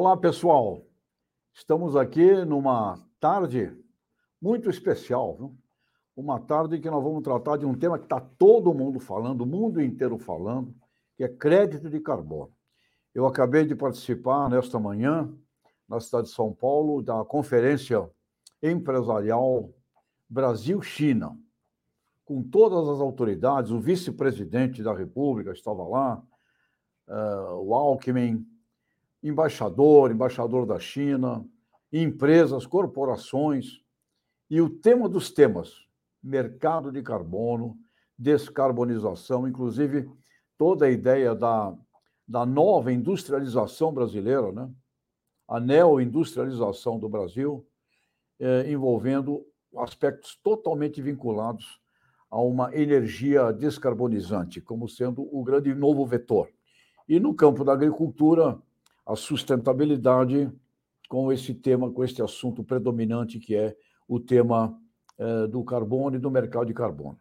Olá, pessoal. Estamos aqui numa tarde muito especial, viu? uma tarde que nós vamos tratar de um tema que está todo mundo falando, o mundo inteiro falando, que é crédito de carbono. Eu acabei de participar nesta manhã, na cidade de São Paulo, da conferência empresarial Brasil-China, com todas as autoridades, o vice-presidente da República estava lá, uh, o Alckmin, embaixador, embaixador da China, empresas, corporações. E o tema dos temas, mercado de carbono, descarbonização, inclusive toda a ideia da, da nova industrialização brasileira, né? a neoindustrialização do Brasil, eh, envolvendo aspectos totalmente vinculados a uma energia descarbonizante, como sendo o grande novo vetor. E no campo da agricultura, a sustentabilidade com esse tema, com este assunto predominante que é o tema eh, do carbono e do mercado de carbono.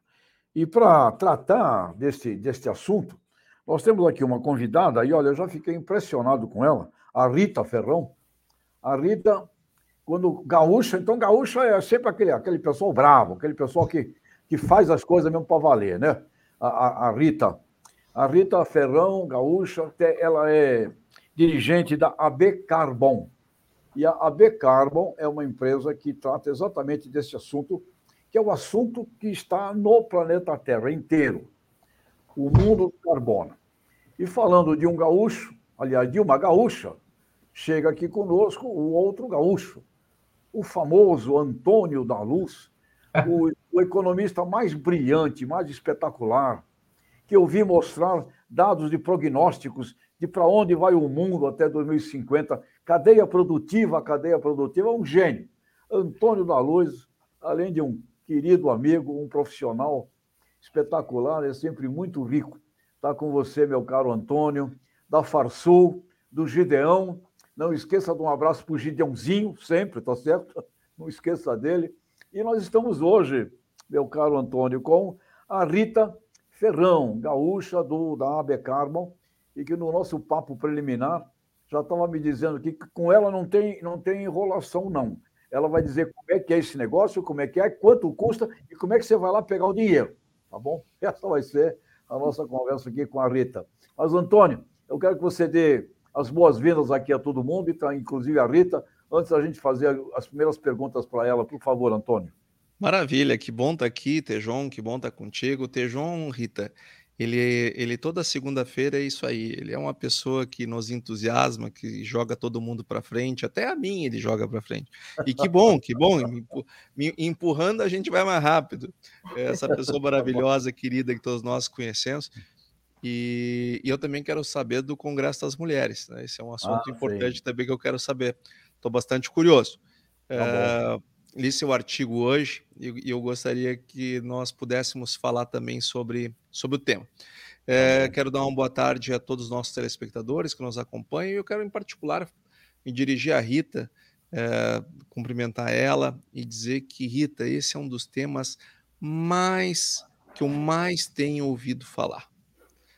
E para tratar deste, deste assunto, nós temos aqui uma convidada, e olha, eu já fiquei impressionado com ela, a Rita Ferrão. A Rita, quando gaúcha, então gaúcha é sempre aquele, aquele pessoal bravo, aquele pessoal que, que faz as coisas mesmo para valer, né? A, a, a Rita. A Rita Ferrão, gaúcha, ela é dirigente da AB Carbon. E a AB Carbon é uma empresa que trata exatamente desse assunto, que é o assunto que está no planeta Terra inteiro, o mundo do carbono. E falando de um gaúcho, aliás, de uma gaúcha, chega aqui conosco o outro gaúcho, o famoso Antônio da Luz, o, o economista mais brilhante, mais espetacular, que eu vi mostrar dados de prognósticos de para onde vai o mundo até 2050. Cadeia produtiva, cadeia produtiva, é um gênio. Antônio da Luz, além de um querido amigo, um profissional espetacular, é sempre muito rico. Está com você, meu caro Antônio, da Farsul, do Gideão. Não esqueça de um abraço para o Gideãozinho, sempre, tá certo? Não esqueça dele. E nós estamos hoje, meu caro Antônio, com a Rita Ferrão, gaúcha do, da AB Carbon, e que no nosso papo preliminar já estava me dizendo que com ela não tem, não tem enrolação, não. Ela vai dizer como é que é esse negócio, como é que é, quanto custa e como é que você vai lá pegar o dinheiro, tá bom? Essa vai ser a nossa conversa aqui com a Rita. Mas, Antônio, eu quero que você dê as boas-vindas aqui a todo mundo, tá, inclusive a Rita, antes da gente fazer as primeiras perguntas para ela. Por favor, Antônio. Maravilha, que bom estar tá aqui, Tejon, que bom estar tá contigo. Tejon, Rita, ele, ele toda segunda-feira é isso aí. Ele é uma pessoa que nos entusiasma, que joga todo mundo para frente, até a mim ele joga para frente. E que bom, que bom, me, empurrando a gente vai mais rápido. É essa pessoa maravilhosa, querida que todos nós conhecemos. E, e eu também quero saber do Congresso das Mulheres. Né? Esse é um assunto ah, importante sim. também que eu quero saber. Estou bastante curioso. Tá é, li seu artigo hoje e eu gostaria que nós pudéssemos falar também sobre, sobre o tema. É, quero dar uma boa tarde a todos os nossos telespectadores que nos acompanham e eu quero, em particular, me dirigir à Rita, é, cumprimentar ela e dizer que, Rita, esse é um dos temas mais que eu mais tenho ouvido falar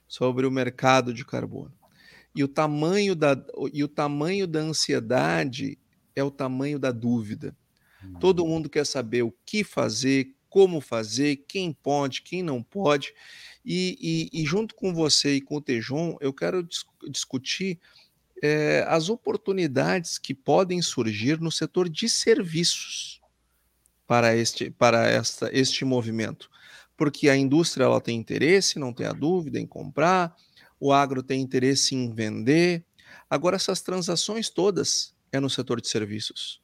sobre o mercado de carbono. E o tamanho da, e o tamanho da ansiedade é o tamanho da dúvida. Todo uhum. mundo quer saber o que fazer, como fazer, quem pode, quem não pode. E, e, e junto com você e com o Tejon, eu quero dis discutir é, as oportunidades que podem surgir no setor de serviços para este, para esta, este movimento. Porque a indústria ela tem interesse, não tem a dúvida, em comprar, o agro tem interesse em vender. Agora, essas transações todas é no setor de serviços.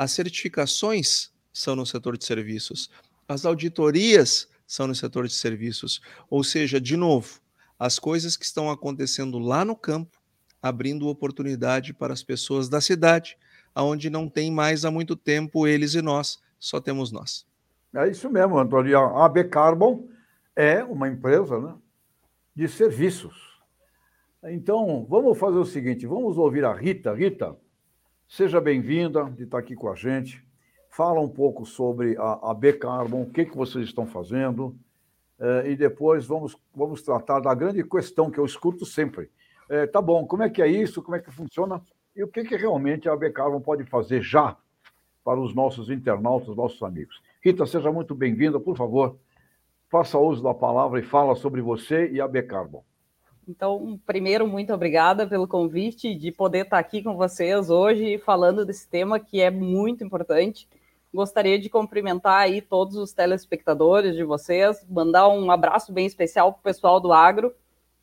As certificações são no setor de serviços, as auditorias são no setor de serviços. Ou seja, de novo, as coisas que estão acontecendo lá no campo, abrindo oportunidade para as pessoas da cidade, aonde não tem mais há muito tempo eles e nós, só temos nós. É isso mesmo, Antônio. A AB Carbon é uma empresa né, de serviços. Então, vamos fazer o seguinte: vamos ouvir a Rita. Rita, Seja bem-vinda de estar aqui com a gente. Fala um pouco sobre a, a B Carbon, o que, que vocês estão fazendo, eh, e depois vamos, vamos tratar da grande questão que eu escuto sempre. Eh, tá bom, como é que é isso? Como é que funciona? e o que, que realmente a AB Carbon pode fazer já para os nossos internautas, nossos amigos. Rita, seja muito bem-vinda, por favor, faça uso da palavra e fala sobre você e a AB Carbon. Então, primeiro, muito obrigada pelo convite de poder estar aqui com vocês hoje falando desse tema que é muito importante. Gostaria de cumprimentar aí todos os telespectadores de vocês, mandar um abraço bem especial para o pessoal do agro,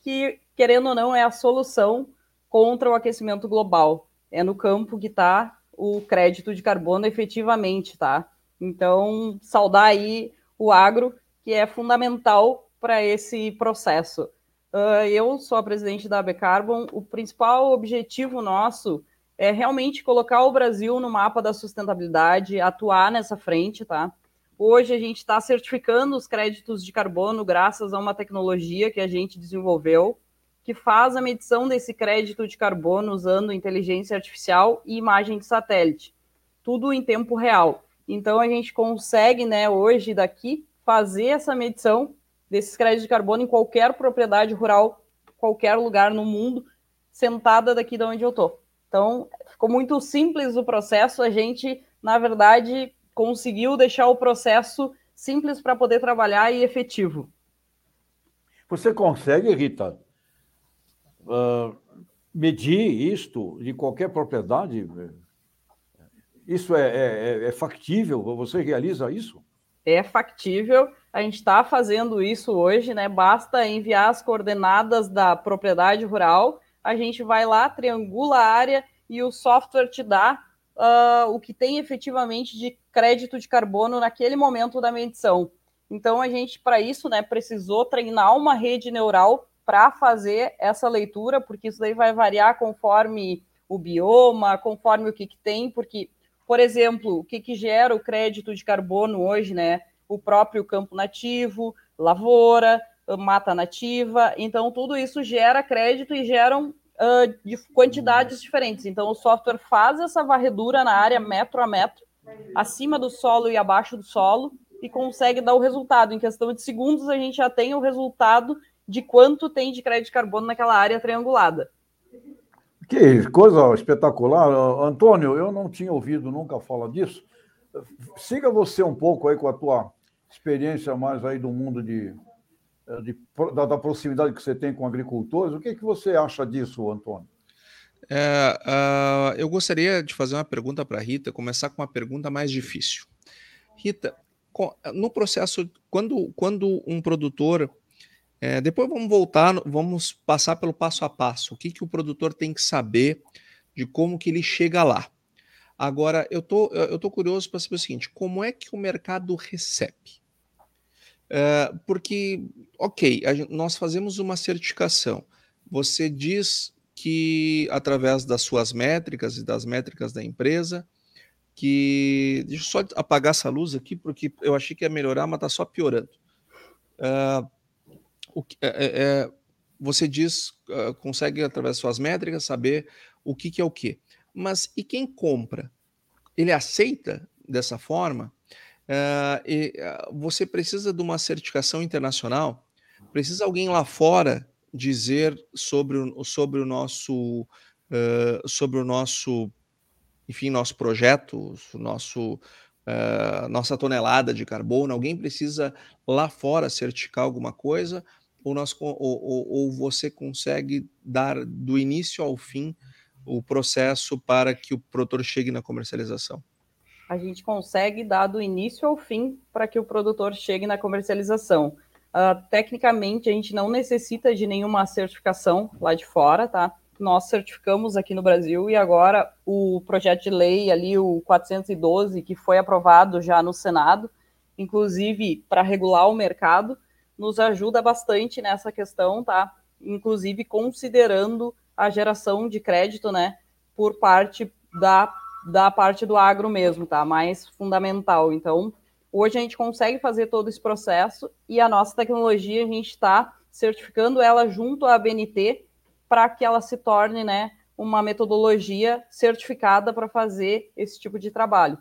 que, querendo ou não, é a solução contra o aquecimento global. É no campo que está o crédito de carbono efetivamente, tá? Então, saudar aí o agro, que é fundamental para esse processo. Uh, eu sou a presidente da AB Carbon. O principal objetivo nosso é realmente colocar o Brasil no mapa da sustentabilidade, atuar nessa frente, tá? Hoje a gente está certificando os créditos de carbono graças a uma tecnologia que a gente desenvolveu, que faz a medição desse crédito de carbono usando inteligência artificial e imagem de satélite, tudo em tempo real. Então a gente consegue, né, hoje daqui fazer essa medição desses créditos de carbono em qualquer propriedade rural, qualquer lugar no mundo, sentada daqui de onde eu estou. Então, ficou muito simples o processo. A gente, na verdade, conseguiu deixar o processo simples para poder trabalhar e efetivo. Você consegue, Rita, uh, medir isto de qualquer propriedade? Isso é, é, é, factível? Você realiza isso? É factível. A gente está fazendo isso hoje, né? Basta enviar as coordenadas da propriedade rural a gente vai lá, triangula a área e o software te dá uh, o que tem efetivamente de crédito de carbono naquele momento da medição. Então, a gente, para isso, né, precisou treinar uma rede neural para fazer essa leitura, porque isso daí vai variar conforme o bioma, conforme o que, que tem, porque, por exemplo, o que, que gera o crédito de carbono hoje, né? O próprio campo nativo, lavoura, mata nativa. Então, tudo isso gera crédito e geram uh, de quantidades diferentes. Então, o software faz essa varredura na área metro a metro, acima do solo e abaixo do solo, e consegue dar o resultado. Em questão de segundos, a gente já tem o resultado de quanto tem de crédito de carbono naquela área triangulada. Que coisa espetacular. Antônio, eu não tinha ouvido nunca falar disso. Siga você um pouco aí com a tua experiência mais aí do mundo de eh, de, da, da, proximidade que você tem com agricultores. O que, que você acha disso, Antônio? É, uh, eu gostaria de fazer uma pergunta para a Rita, começar com uma pergunta mais difícil. Rita, no processo, quando, quando um produtor. É, depois vamos voltar, vamos passar pelo passo a passo. O que, que o produtor tem que saber de como que ele chega lá. Agora, eu tô, eu tô curioso para saber o seguinte: como é que o mercado recebe? Uh, porque, ok, nós fazemos uma certificação. Você diz que, através das suas métricas e das métricas da empresa, que. Deixa eu só apagar essa luz aqui, porque eu achei que ia melhorar, mas está só piorando. Uh, o, é, é, você diz, uh, consegue, através das suas métricas, saber o que, que é o que. Mas e quem compra? Ele aceita dessa forma? Uh, e, uh, você precisa de uma certificação internacional, precisa alguém lá fora dizer sobre o, sobre o nosso uh, sobre o nosso enfim nosso projeto, nosso nossa tonelada de carbono. Alguém precisa lá fora certificar alguma coisa ou, nós, ou, ou, ou você consegue dar do início ao fim o processo para que o produtor chegue na comercialização? a gente consegue dar do início ao fim para que o produtor chegue na comercialização. Uh, tecnicamente, a gente não necessita de nenhuma certificação lá de fora, tá? Nós certificamos aqui no Brasil e agora o projeto de lei ali, o 412, que foi aprovado já no Senado, inclusive para regular o mercado, nos ajuda bastante nessa questão, tá? Inclusive considerando a geração de crédito, né, por parte da da parte do agro mesmo, tá? Mais fundamental. Então, hoje a gente consegue fazer todo esse processo e a nossa tecnologia a gente está certificando ela junto à BNT para que ela se torne, né, uma metodologia certificada para fazer esse tipo de trabalho.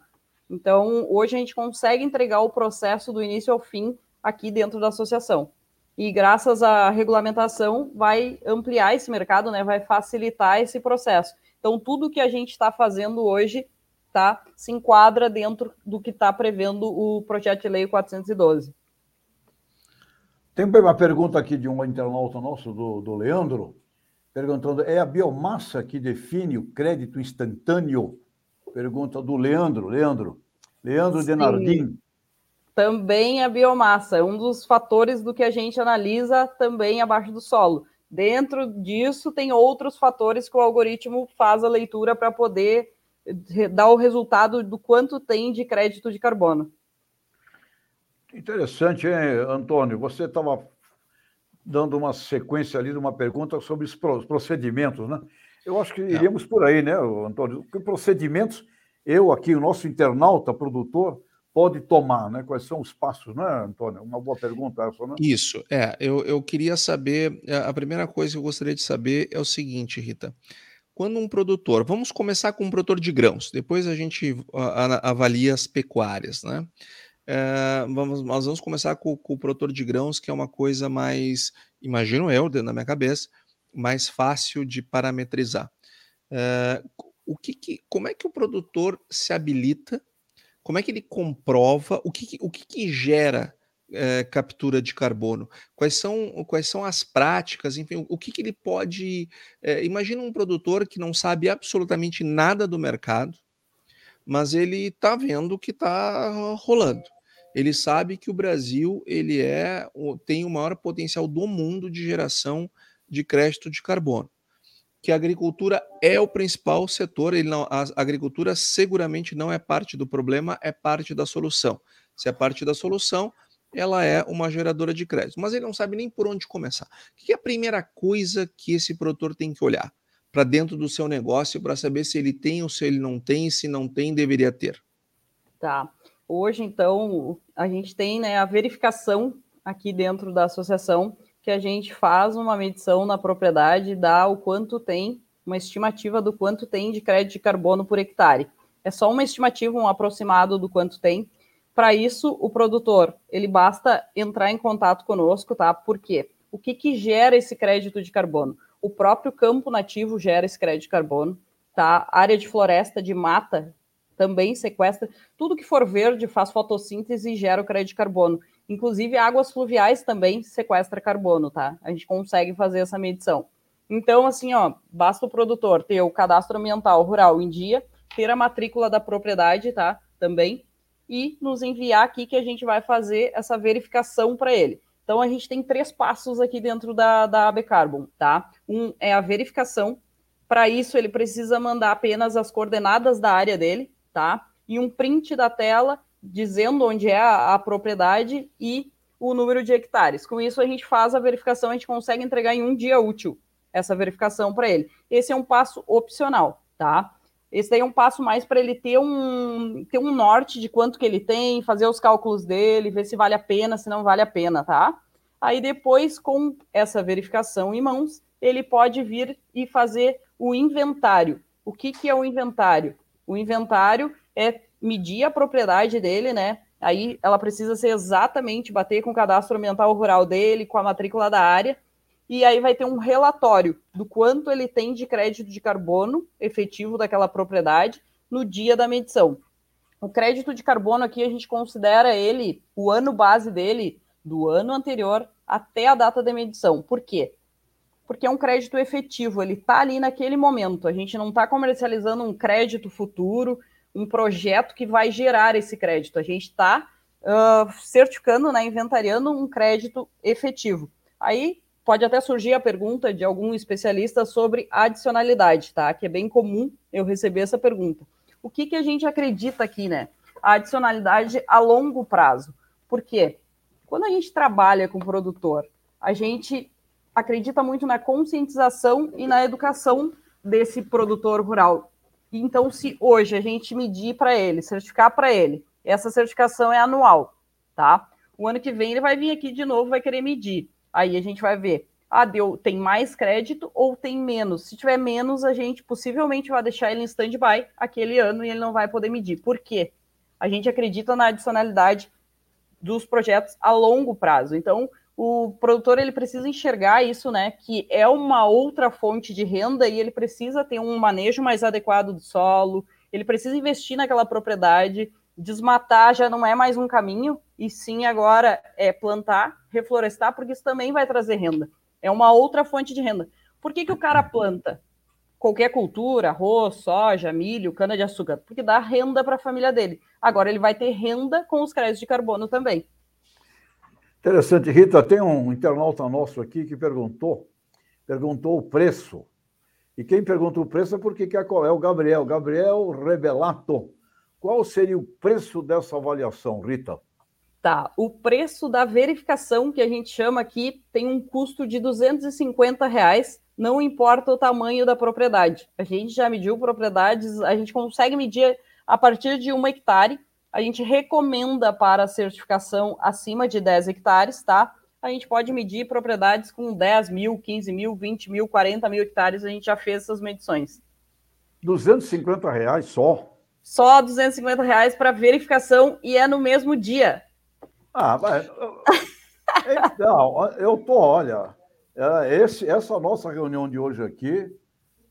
Então, hoje a gente consegue entregar o processo do início ao fim aqui dentro da associação. E graças à regulamentação vai ampliar esse mercado, né, vai facilitar esse processo. Então, tudo que a gente está fazendo hoje tá, se enquadra dentro do que está prevendo o projeto de lei 412. Tem uma pergunta aqui de um internauta nosso, do, do Leandro, perguntando: é a biomassa que define o crédito instantâneo? Pergunta do Leandro. Leandro. Leandro Sim. Denardim. Também a biomassa, é um dos fatores do que a gente analisa também abaixo do solo. Dentro disso, tem outros fatores que o algoritmo faz a leitura para poder dar o resultado do quanto tem de crédito de carbono. Interessante, hein, Antônio? Você estava dando uma sequência ali de uma pergunta sobre os procedimentos, né? Eu acho que é. iríamos por aí, né, Antônio? Que procedimentos eu aqui, o nosso internauta, produtor, pode tomar, né? Quais são os passos, né, Antônio? Uma boa pergunta essa, né? Isso, é. Eu, eu queria saber, é, a primeira coisa que eu gostaria de saber é o seguinte, Rita. Quando um produtor, vamos começar com um produtor de grãos, depois a gente avalia as pecuárias, né? É, vamos, nós vamos começar com, com, o produtor de grãos, que é uma coisa mais, imagino eu, dentro da minha cabeça, mais fácil de parametrizar. É, o que, que, como é que o produtor se habilita como é que ele comprova o que, o que, que gera é, captura de carbono? Quais são, quais são as práticas? Enfim, o que, que ele pode. É, imagina um produtor que não sabe absolutamente nada do mercado, mas ele está vendo o que está rolando. Ele sabe que o Brasil ele é tem o maior potencial do mundo de geração de crédito de carbono que a agricultura é o principal setor, ele não, a agricultura seguramente não é parte do problema, é parte da solução. Se é parte da solução, ela é uma geradora de crédito, mas ele não sabe nem por onde começar. O que é a primeira coisa que esse produtor tem que olhar para dentro do seu negócio para saber se ele tem ou se ele não tem, se não tem, deveria ter? Tá. Hoje, então, a gente tem né, a verificação aqui dentro da associação que a gente faz uma medição na propriedade, dá o quanto tem, uma estimativa do quanto tem de crédito de carbono por hectare. É só uma estimativa, um aproximado do quanto tem. Para isso, o produtor, ele basta entrar em contato conosco, tá? Por quê? O que, que gera esse crédito de carbono? O próprio campo nativo gera esse crédito de carbono, tá? Área de floresta, de mata, também sequestra. Tudo que for verde faz fotossíntese e gera o crédito de carbono. Inclusive, águas fluviais também sequestra carbono, tá? A gente consegue fazer essa medição. Então, assim, ó, basta o produtor ter o cadastro ambiental rural em dia, ter a matrícula da propriedade, tá? Também, e nos enviar aqui que a gente vai fazer essa verificação para ele. Então, a gente tem três passos aqui dentro da, da AB Carbon, tá? Um é a verificação. Para isso, ele precisa mandar apenas as coordenadas da área dele, tá? E um print da tela dizendo onde é a, a, propriedade e o número de hectares. Com isso, a gente faz a verificação, a gente consegue entregar em um dia útil essa verificação para ele. Esse é um passo opcional, tá? Esse daí é um passo mais para ele ter um, ter um norte de quanto que ele tem, fazer os cálculos dele, ver se vale a pena, se não vale a pena, tá? Aí depois, com essa verificação em mãos, ele pode vir e fazer o inventário. O que, que é o inventário? O inventário é medir a propriedade dele, né? Aí ela precisa ser exatamente bater com o cadastro ambiental rural dele, com a matrícula da área, e aí vai ter um relatório do quanto ele tem de crédito de carbono efetivo daquela propriedade no dia da medição. O crédito de carbono aqui a gente considera ele o ano base dele do ano anterior até a data da medição. Por quê? Porque é um crédito efetivo, ele está ali naquele momento. A gente não está comercializando um crédito futuro, um projeto que vai gerar esse crédito. A gente está uh, certificando, né, inventariando um crédito efetivo. Aí pode até surgir a pergunta de algum especialista sobre adicionalidade, tá? Que é bem comum eu receber essa pergunta. O que, que a gente acredita aqui, né? A adicionalidade a longo prazo. Por quê? Quando a gente trabalha com produtor, a gente acredita muito na conscientização e na educação desse produtor rural então, se hoje a gente medir para ele, certificar para ele, essa certificação é anual, tá? O ano que vem ele vai vir aqui de novo, vai querer medir. Aí a gente vai ver, ah, deu, tem mais crédito ou tem menos. Se tiver menos, a gente possivelmente vai deixar ele em stand-by aquele ano e ele não vai poder medir. Por quê? A gente acredita na adicionalidade dos projetos a longo prazo. Então, o produtor ele precisa enxergar isso, né? Que é uma outra fonte de renda e ele precisa ter um manejo mais adequado do solo, ele precisa investir naquela propriedade, desmatar já não é mais um caminho, e sim agora é plantar, reflorestar, porque isso também vai trazer renda. É uma outra fonte de renda. Por que, que o cara planta? Qualquer cultura, arroz, soja, milho, cana-de-açúcar, porque dá renda para a família dele. Agora ele vai ter renda com os créditos de carbono também. Interessante, Rita. Tem um internauta nosso aqui que perguntou, perguntou o preço. E quem pergunta o preço é porque quer qual é o Gabriel. Gabriel Rebelato. Qual seria o preço dessa avaliação, Rita? Tá, o preço da verificação que a gente chama aqui tem um custo de 250 reais, não importa o tamanho da propriedade. A gente já mediu propriedades, a gente consegue medir a partir de um hectare a gente recomenda para certificação acima de 10 hectares, tá? A gente pode medir propriedades com 10 mil, 15 mil, 20 mil, 40 mil hectares, a gente já fez essas medições. 250 reais só? Só 250 reais para verificação e é no mesmo dia. Ah, mas. Então, eu tô, olha, é, esse, essa nossa reunião de hoje aqui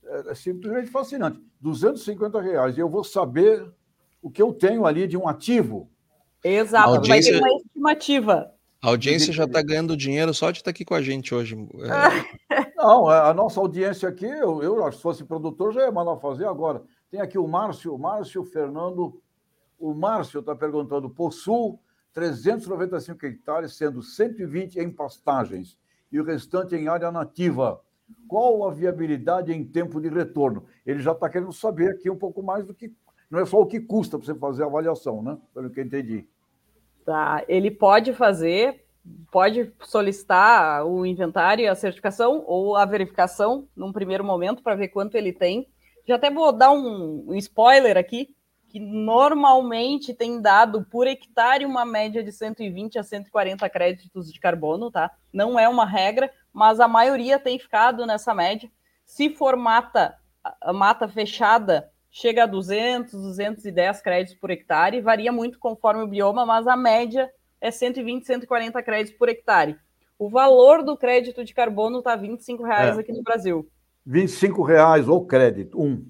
é, é simplesmente fascinante. 250 reais. E eu vou saber o que eu tenho ali de um ativo. Exato, audiência... vai ter uma estimativa. A audiência já está ganhando dinheiro só de estar tá aqui com a gente hoje. É... Não, é, a nossa audiência aqui, eu, eu se fosse produtor, já ia mandar fazer agora. Tem aqui o Márcio, o Márcio Fernando. O Márcio está perguntando: possuo 395 hectares, sendo 120 em pastagens e o restante em área nativa. Qual a viabilidade em tempo de retorno? Ele já está querendo saber aqui um pouco mais do que não é só o que custa para você fazer a avaliação, né? Pelo que eu entendi. Tá, ele pode fazer, pode solicitar o inventário, a certificação ou a verificação num primeiro momento para ver quanto ele tem. Já até vou dar um, um spoiler aqui, que normalmente tem dado por hectare uma média de 120 a 140 créditos de carbono, tá? Não é uma regra, mas a maioria tem ficado nessa média. Se for mata, mata fechada, chega a 200, 210 créditos por hectare, varia muito conforme o bioma, mas a média é 120, 140 créditos por hectare. O valor do crédito de carbono está 25 reais é. aqui no Brasil. 25 reais o crédito, um.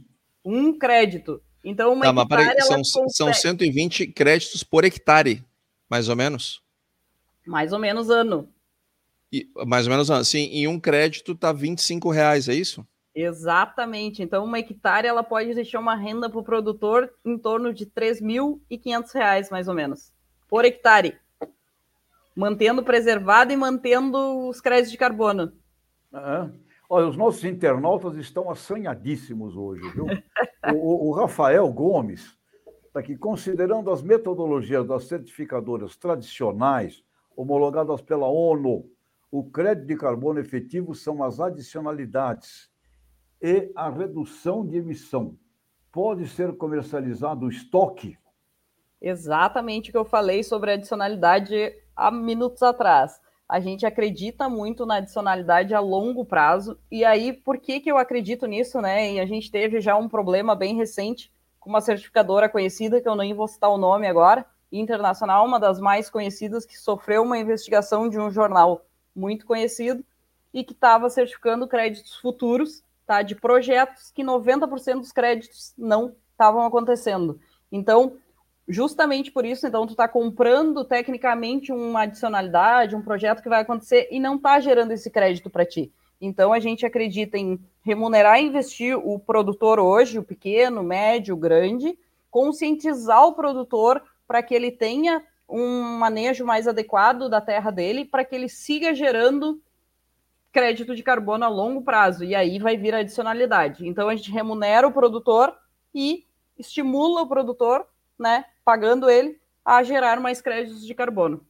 Um crédito. Então, uma tá, hectare, são, consegue... são 120 créditos por hectare, mais ou menos? Mais ou menos ano. E, mais ou menos ano. Sim, em um crédito está 25 reais, é isso? Exatamente. Então, uma hectare ela pode deixar uma renda para o produtor em torno de R$ 3.500, mais ou menos, por hectare. Mantendo preservado e mantendo os créditos de carbono. Uhum. Olha, os nossos internautas estão assanhadíssimos hoje, viu? o, o, Rafael Gomes está aqui, considerando as metodologias das certificadoras tradicionais, homologadas pela ONU, o crédito de carbono efetivo são as adicionalidades e a redução de emissão. Pode ser comercializado o estoque? Exatamente o que eu falei sobre adicionalidade há minutos atrás. A gente acredita muito na adicionalidade a longo prazo. E aí, por que, que eu acredito nisso, né? E a gente teve já um problema bem recente com uma certificadora conhecida, que eu nem vou citar o nome agora, internacional, uma das mais conhecidas, que sofreu uma investigação de um jornal muito conhecido e que estava certificando créditos futuros tá, de projetos que 90% dos créditos não estavam acontecendo. Então, justamente por isso, então, tu está comprando tecnicamente uma adicionalidade, um projeto que vai acontecer e não está gerando esse crédito para ti. Então, a gente acredita em remunerar e investir o produtor hoje, o pequeno, médio, grande, conscientizar o produtor para que ele tenha um manejo mais adequado da terra dele, para que ele siga gerando crédito de carbono a longo prazo, e aí vai vir a adicionalidade. Então a gente remunera o produtor e estimula o produtor, né, pagando ele a gerar mais créditos de carbono.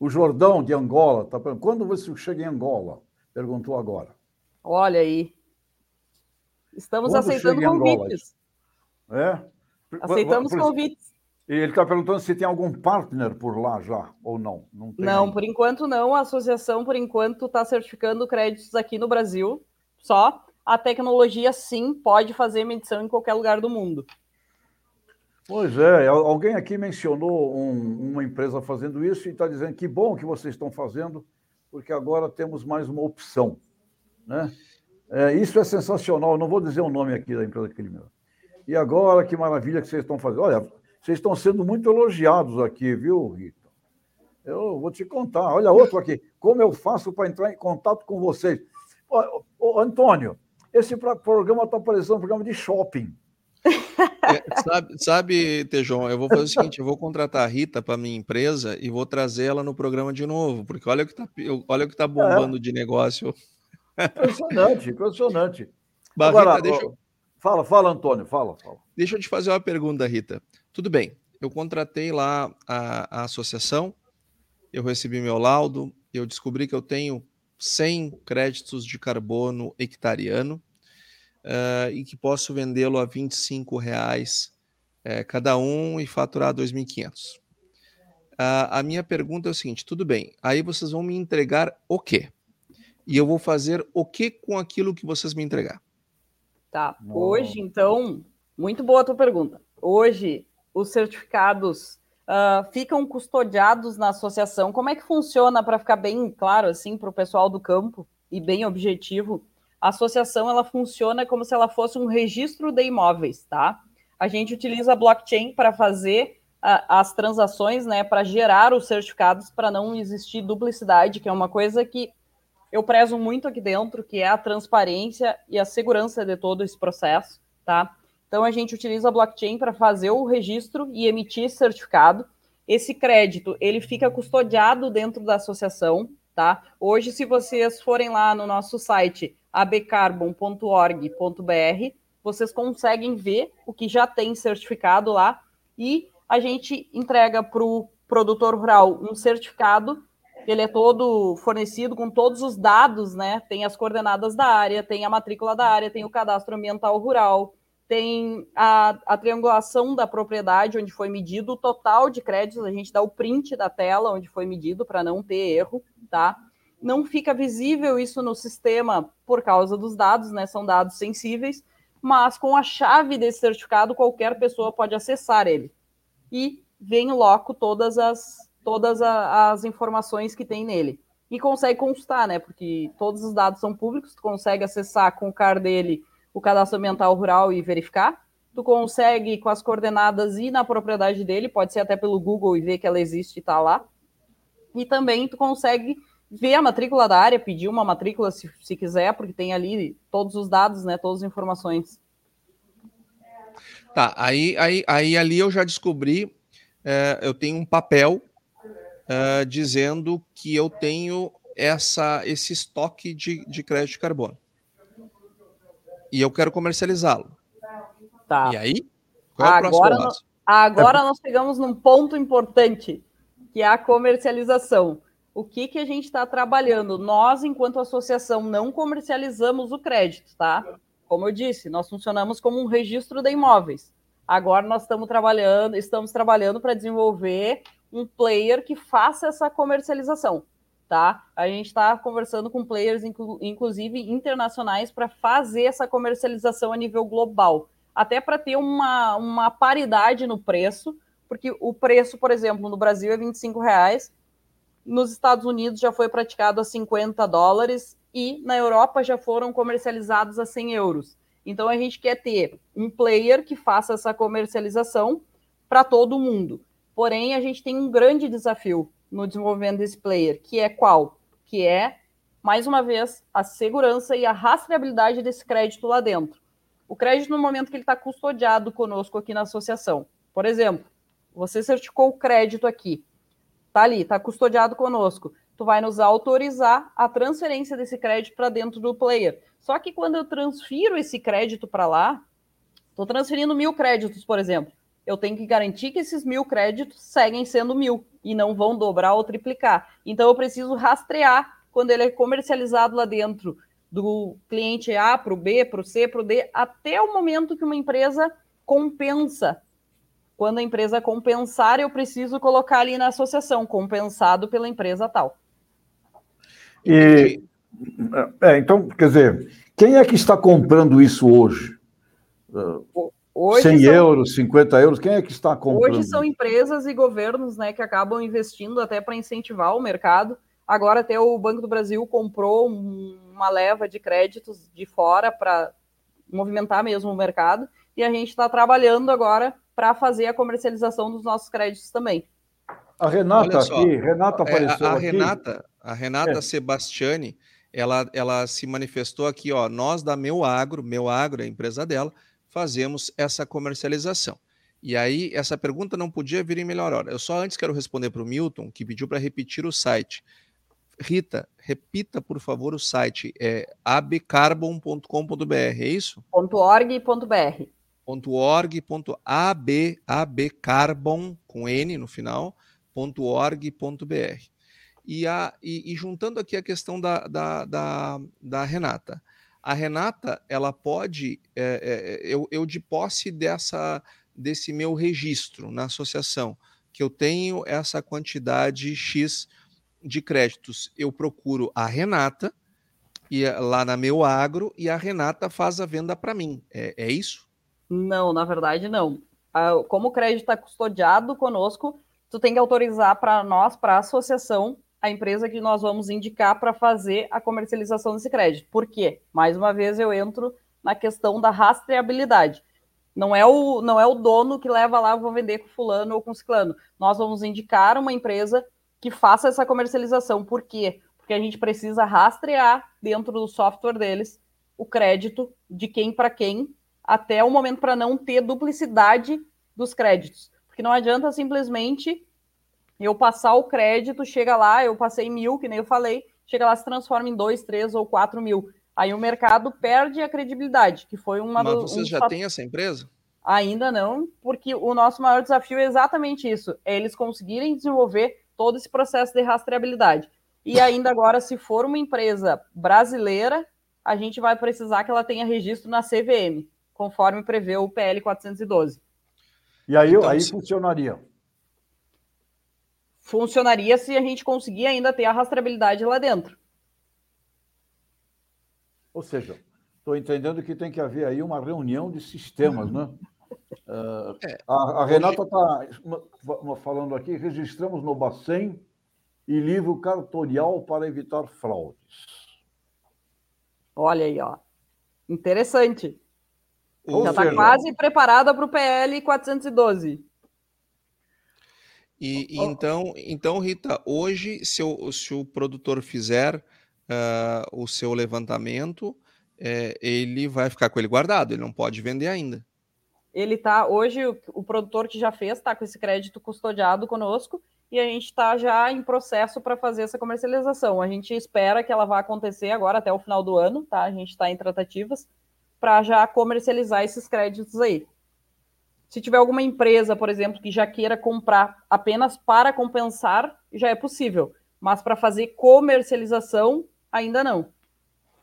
O Jordão de Angola, tá, quando você chega em Angola? Perguntou agora. Olha aí. Estamos quando aceitando convites. É? Aceitamos por, convites. E ele está perguntando se tem algum partner por lá já, ou não? Não, não por enquanto não. A associação, por enquanto, está certificando créditos aqui no Brasil só. A tecnologia, sim, pode fazer medição em qualquer lugar do mundo. Pois é, alguém aqui mencionou um, uma empresa fazendo isso e está dizendo que bom que vocês estão fazendo, porque agora temos mais uma opção. Né? É, isso é sensacional, eu não vou dizer o nome aqui da empresa criminosa. E agora, que maravilha que vocês estão fazendo. Olha, vocês estão sendo muito elogiados aqui, viu, Rita? Eu vou te contar. Olha outro aqui. Como eu faço para entrar em contato com vocês? Ô, ô, Antônio, esse programa está parecendo um programa de shopping. É, sabe, sabe, Tejon, eu vou fazer o seguinte: eu vou contratar a Rita para minha empresa e vou trazer ela no programa de novo, porque olha o que está olha o que tá é. bombando é. de negócio. Impressionante, impressionante. Bah, Agora, deixa eu... Fala, fala, Antônio, fala, fala. Deixa eu te fazer uma pergunta, Rita. Tudo bem, eu contratei lá a, a associação, eu recebi meu laudo, eu descobri que eu tenho 100 créditos de carbono hectariano uh, e que posso vendê-lo a 25 reais uh, cada um e faturar 2.500. Uh, a minha pergunta é o seguinte: tudo bem, aí vocês vão me entregar o quê? E eu vou fazer o que com aquilo que vocês me entregar? Tá. Hoje, então, muito boa a tua pergunta. Hoje, os certificados uh, ficam custodiados na associação. Como é que funciona para ficar bem claro assim para o pessoal do campo e bem objetivo? A associação ela funciona como se ela fosse um registro de imóveis, tá? A gente utiliza a blockchain para fazer uh, as transações, né, para gerar os certificados para não existir duplicidade, que é uma coisa que eu prezo muito aqui dentro, que é a transparência e a segurança de todo esse processo, tá? Então a gente utiliza a blockchain para fazer o registro e emitir certificado. Esse crédito, ele fica custodiado dentro da associação, tá? Hoje, se vocês forem lá no nosso site abcarbon.org.br, vocês conseguem ver o que já tem certificado lá e a gente entrega para o produtor rural um certificado ele é todo fornecido com todos os dados, né? Tem as coordenadas da área, tem a matrícula da área, tem o cadastro ambiental rural, tem a, a, triangulação da propriedade, onde foi medido o total de créditos, a gente dá o print da tela onde foi medido para não ter erro, tá? Não fica visível isso no sistema por causa dos dados, né? São dados sensíveis, mas com a chave desse certificado, qualquer pessoa pode acessar ele. E vem loco todas as, todas a, as informações que tem nele. E consegue constar, né? Porque todos os dados são públicos, tu consegue acessar com o CAR dele o cadastro ambiental rural e verificar. Tu consegue, com as coordenadas, ir na propriedade dele, pode ser até pelo Google e ver que ela existe e está lá. E também tu consegue ver a matrícula da área, pedir uma matrícula se, se quiser, porque tem ali todos os dados, né, todas as informações. Tá, aí, aí, aí ali eu já descobri, é, eu tenho um papel é, dizendo que eu tenho essa, esse estoque de, de crédito de carbono e eu quero comercializá-lo. Tá. E aí? Qual é agora, nós, agora é... nós chegamos num ponto importante, que é a comercialização. O que, que a gente está trabalhando? Nós, enquanto associação, não comercializamos o crédito, tá? Como eu disse, nós funcionamos como um registro de imóveis. Agora nós estamos trabalhando, estamos trabalhando para desenvolver um player que faça essa comercialização tá? A gente está conversando com players, inclu inclusive internacionais, para fazer essa comercialização a nível global, até para ter uma, uma paridade no preço, porque o preço, por exemplo, no Brasil é 25 reais, nos Estados Unidos já foi praticado a 50 dólares e na Europa já foram comercializados a 100 euros. Então a gente quer ter um player que faça essa comercialização para todo mundo. Porém, a gente tem um grande desafio, no desenvolvimento desse player, que é qual? Que é, mais uma vez, a segurança e a rastreabilidade desse crédito lá dentro. O crédito, no momento que ele está custodiado conosco aqui na associação. Por exemplo, você certificou o crédito aqui, tá ali, está custodiado conosco. Tu vai nos autorizar a transferência desse crédito para dentro do player. Só que quando eu transfiro esse crédito para lá, estou transferindo mil créditos, por exemplo eu tenho que garantir que esses mil créditos seguem sendo mil e não vão dobrar ou triplicar. Então, eu preciso rastrear quando ele é comercializado lá dentro do cliente A para o B, para o C, para o D, até o momento que uma empresa compensa. Quando a empresa compensar, eu preciso colocar ali na associação, compensado pela empresa tal. E, é, então, quer dizer, quem é que está comprando isso hoje? Hoje 100 são, euros, 50 euros, quem é que está comprando? Hoje são empresas e governos né, que acabam investindo até para incentivar o mercado. Agora até o Banco do Brasil comprou uma leva de créditos de fora para movimentar mesmo o mercado e a gente está trabalhando agora para fazer a comercialização dos nossos créditos também. A Renata aqui, Renata é, apareceu a, a aqui. Renata, a Renata é. Sebastiani, ela, ela se manifestou aqui, ó, nós da Meu Agro, Meu Agro é a empresa dela, fazemos essa comercialização. E aí, essa pergunta não podia vir em melhor hora. Eu só antes quero responder para o Milton, que pediu para repetir o site. Rita, repita, por favor, o site. É abcarbon.com.br, é isso? .org.br. .org.ab, abcarbon, com N no final, .org.br. E, a, e, e, juntando aqui a questão da, da, da, da Renata. A Renata, ela pode, é, é, eu, eu de posse dessa, desse meu registro na associação, que eu tenho essa quantidade X de créditos, eu procuro a Renata, e lá na meu agro, e a Renata faz a venda para mim. É, é isso? Não, na verdade não. Como o crédito está custodiado conosco, tu tem que autorizar para nós, para a associação, a empresa que nós vamos indicar para fazer a comercialização desse crédito. Por quê? Mais uma vez eu entro na questão da rastreabilidade. Não é o, não é o dono que leva lá, vou vender com fulano ou com ciclano. Nós vamos indicar uma empresa que faça essa comercialização. Por quê? Porque a gente precisa rastrear dentro do software deles o crédito de quem para quem até o momento para não ter duplicidade dos créditos. Porque não adianta simplesmente eu passar o crédito, chega lá, eu passei mil, que nem eu falei, chega lá, se transforma em dois, três ou quatro mil. Aí o mercado perde a credibilidade, que foi uma Mas do, vocês um já têm essa empresa? Ainda não, porque o nosso maior desafio é exatamente isso: é eles conseguirem desenvolver todo esse processo de rastreabilidade. E ainda agora, se for uma empresa brasileira, a gente vai precisar que ela tenha registro na CVM, conforme prevê o PL 412. E aí, então, aí se... funcionaria? Funcionaria se a gente conseguir ainda ter a rastreabilidade lá dentro. Ou seja, estou entendendo que tem que haver aí uma reunião de sistemas, né? Uh, é, a, a, Renata está falando aqui, registramos no Bacen e livro cartorial para evitar fraudes. Olha aí, ó. Interessante. Ou Já está quase preparada para o PL 412. E, e, então, então, Rita, hoje, se o, se o produtor fizer uh, o seu levantamento, é, ele vai ficar com ele guardado, ele não pode vender ainda. Ele tá hoje o, o produtor que já fez está com esse crédito custodiado conosco e a gente está já em processo para fazer essa comercialização. A gente espera que ela vá acontecer agora até o final do ano, tá? A gente está em tratativas para já comercializar esses créditos aí. Se tiver alguma empresa, por exemplo, que já queira comprar apenas para compensar, já é possível. Mas para fazer comercialização, ainda não.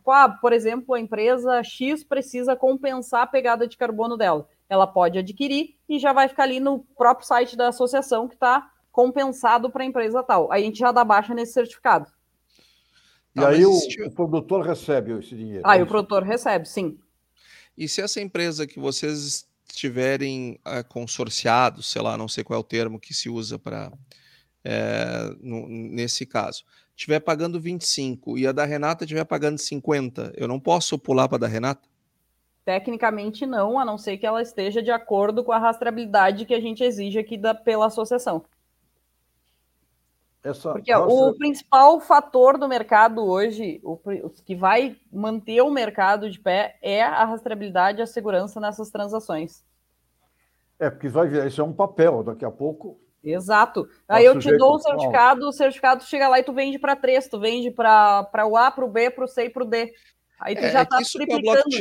Ah, por exemplo, a empresa X precisa compensar a pegada de carbono dela ela pode adquirir e já vai ficar ali no próprio site da associação que está compensado para a empresa tal. Aí a gente já dá baixa nesse certificado. E ah, aí o, o, produtor recebe esse dinheiro. Aí é o produtor recebe, sim. E se essa empresa que vocês estiverem é, consorciados, sei lá, não sei qual é o termo que se usa para é, nesse caso, estiver pagando 25 e a da Renata estiver pagando 50, eu não posso pular para a da Renata? Tecnicamente não, a não ser que ela esteja de acordo com a rastreabilidade que a gente exige aqui da, pela associação. Essa Porque o principal fator do mercado hoje, o, o, que vai manter o mercado de pé, é a rastreabilidade e a segurança nessas transações. É, porque vai ver, isso é um papel, daqui a pouco. Exato. Tá Aí eu te dou o certificado, o certificado chega lá e tu vende para três, tu vende para o A, para o B, para o C e para o D. Aí tu é, já está é triplicando.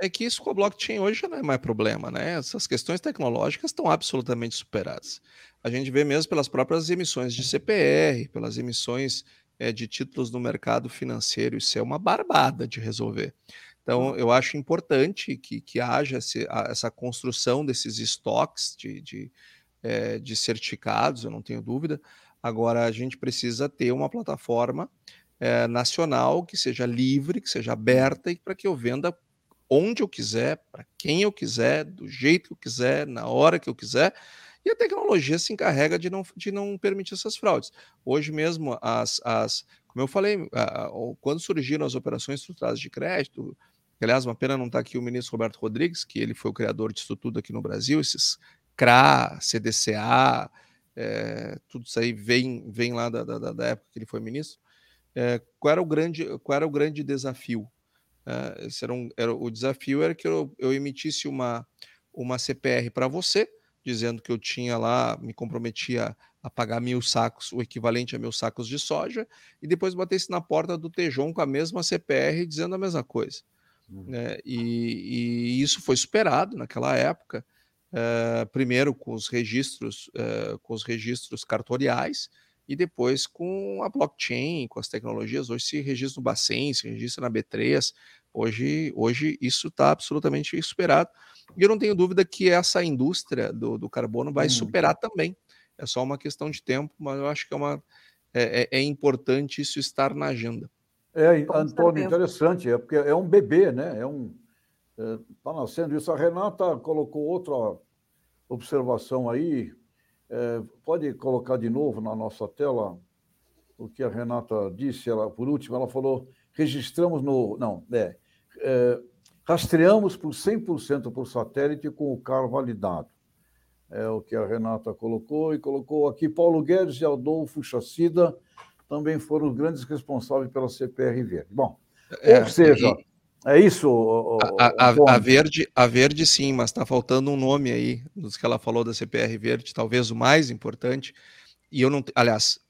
É que isso com a blockchain hoje já não é mais problema, né? Essas questões tecnológicas estão absolutamente superadas. A gente vê mesmo pelas próprias emissões de CPR, pelas emissões é, de títulos no mercado financeiro, isso é uma barbada de resolver. Então, eu acho importante que, que haja esse, essa construção desses estoques de, de, é, de certificados, eu não tenho dúvida. Agora, a gente precisa ter uma plataforma é, nacional que seja livre, que seja aberta e para que eu venda onde eu quiser, para quem eu quiser, do jeito que eu quiser, na hora que eu quiser. E a tecnologia se encarrega de não, de não permitir essas fraudes. Hoje mesmo, as, as Como eu falei, quando surgiram as operações estruturadas de crédito, aliás, uma pena não estar tá aqui o ministro Roberto Rodrigues, que ele foi o criador disso tudo aqui no Brasil, esses CRA, CDCA, é, tudo isso aí vem, vem lá da, da, da época que ele foi ministro. É, qual, era o grande, qual era o grande desafio? É, esse era, um, era o desafio era que eu, eu emitisse uma, uma CPR para você, dizendo que eu tinha lá, me comprometia a pagar mil sacos, o equivalente a mil sacos de soja, e depois batesse na porta do Tejon com a mesma CPR dizendo a mesma coisa. Uhum. Né? E, e, isso foi superado naquela época, uh, primeiro com os registros, uh, com os registros cartoriais, e depois com a blockchain, com as tecnologias. Hoje se registra no Bacen, se registra na B3. Hoje, hoje isso está absolutamente superado. E eu não tenho dúvida que essa indústria do, do carbono vai hum. superar também. É só uma questão de tempo, mas eu acho que é, uma, é, é, é importante isso estar na agenda. É, Antônio, interessante, é porque é um bebê, né? É um está é, nascendo isso. A Renata colocou outra observação aí. É, pode colocar de novo na nossa tela o que a Renata disse. Ela, por último, ela falou: registramos no. Não, é, é rastreamos por 100% por satélite com o CAR validado. É o que a Renata colocou, e colocou aqui Paulo Guedes e Adolfo Chacida também foram os grandes responsáveis pela CPR Verde. Bom, é, ou seja, e... é isso. O, a, a, a, Verde, a Verde sim, mas está faltando um nome aí dos que ela falou da CPR Verde, talvez o mais importante. E eu não, aliás,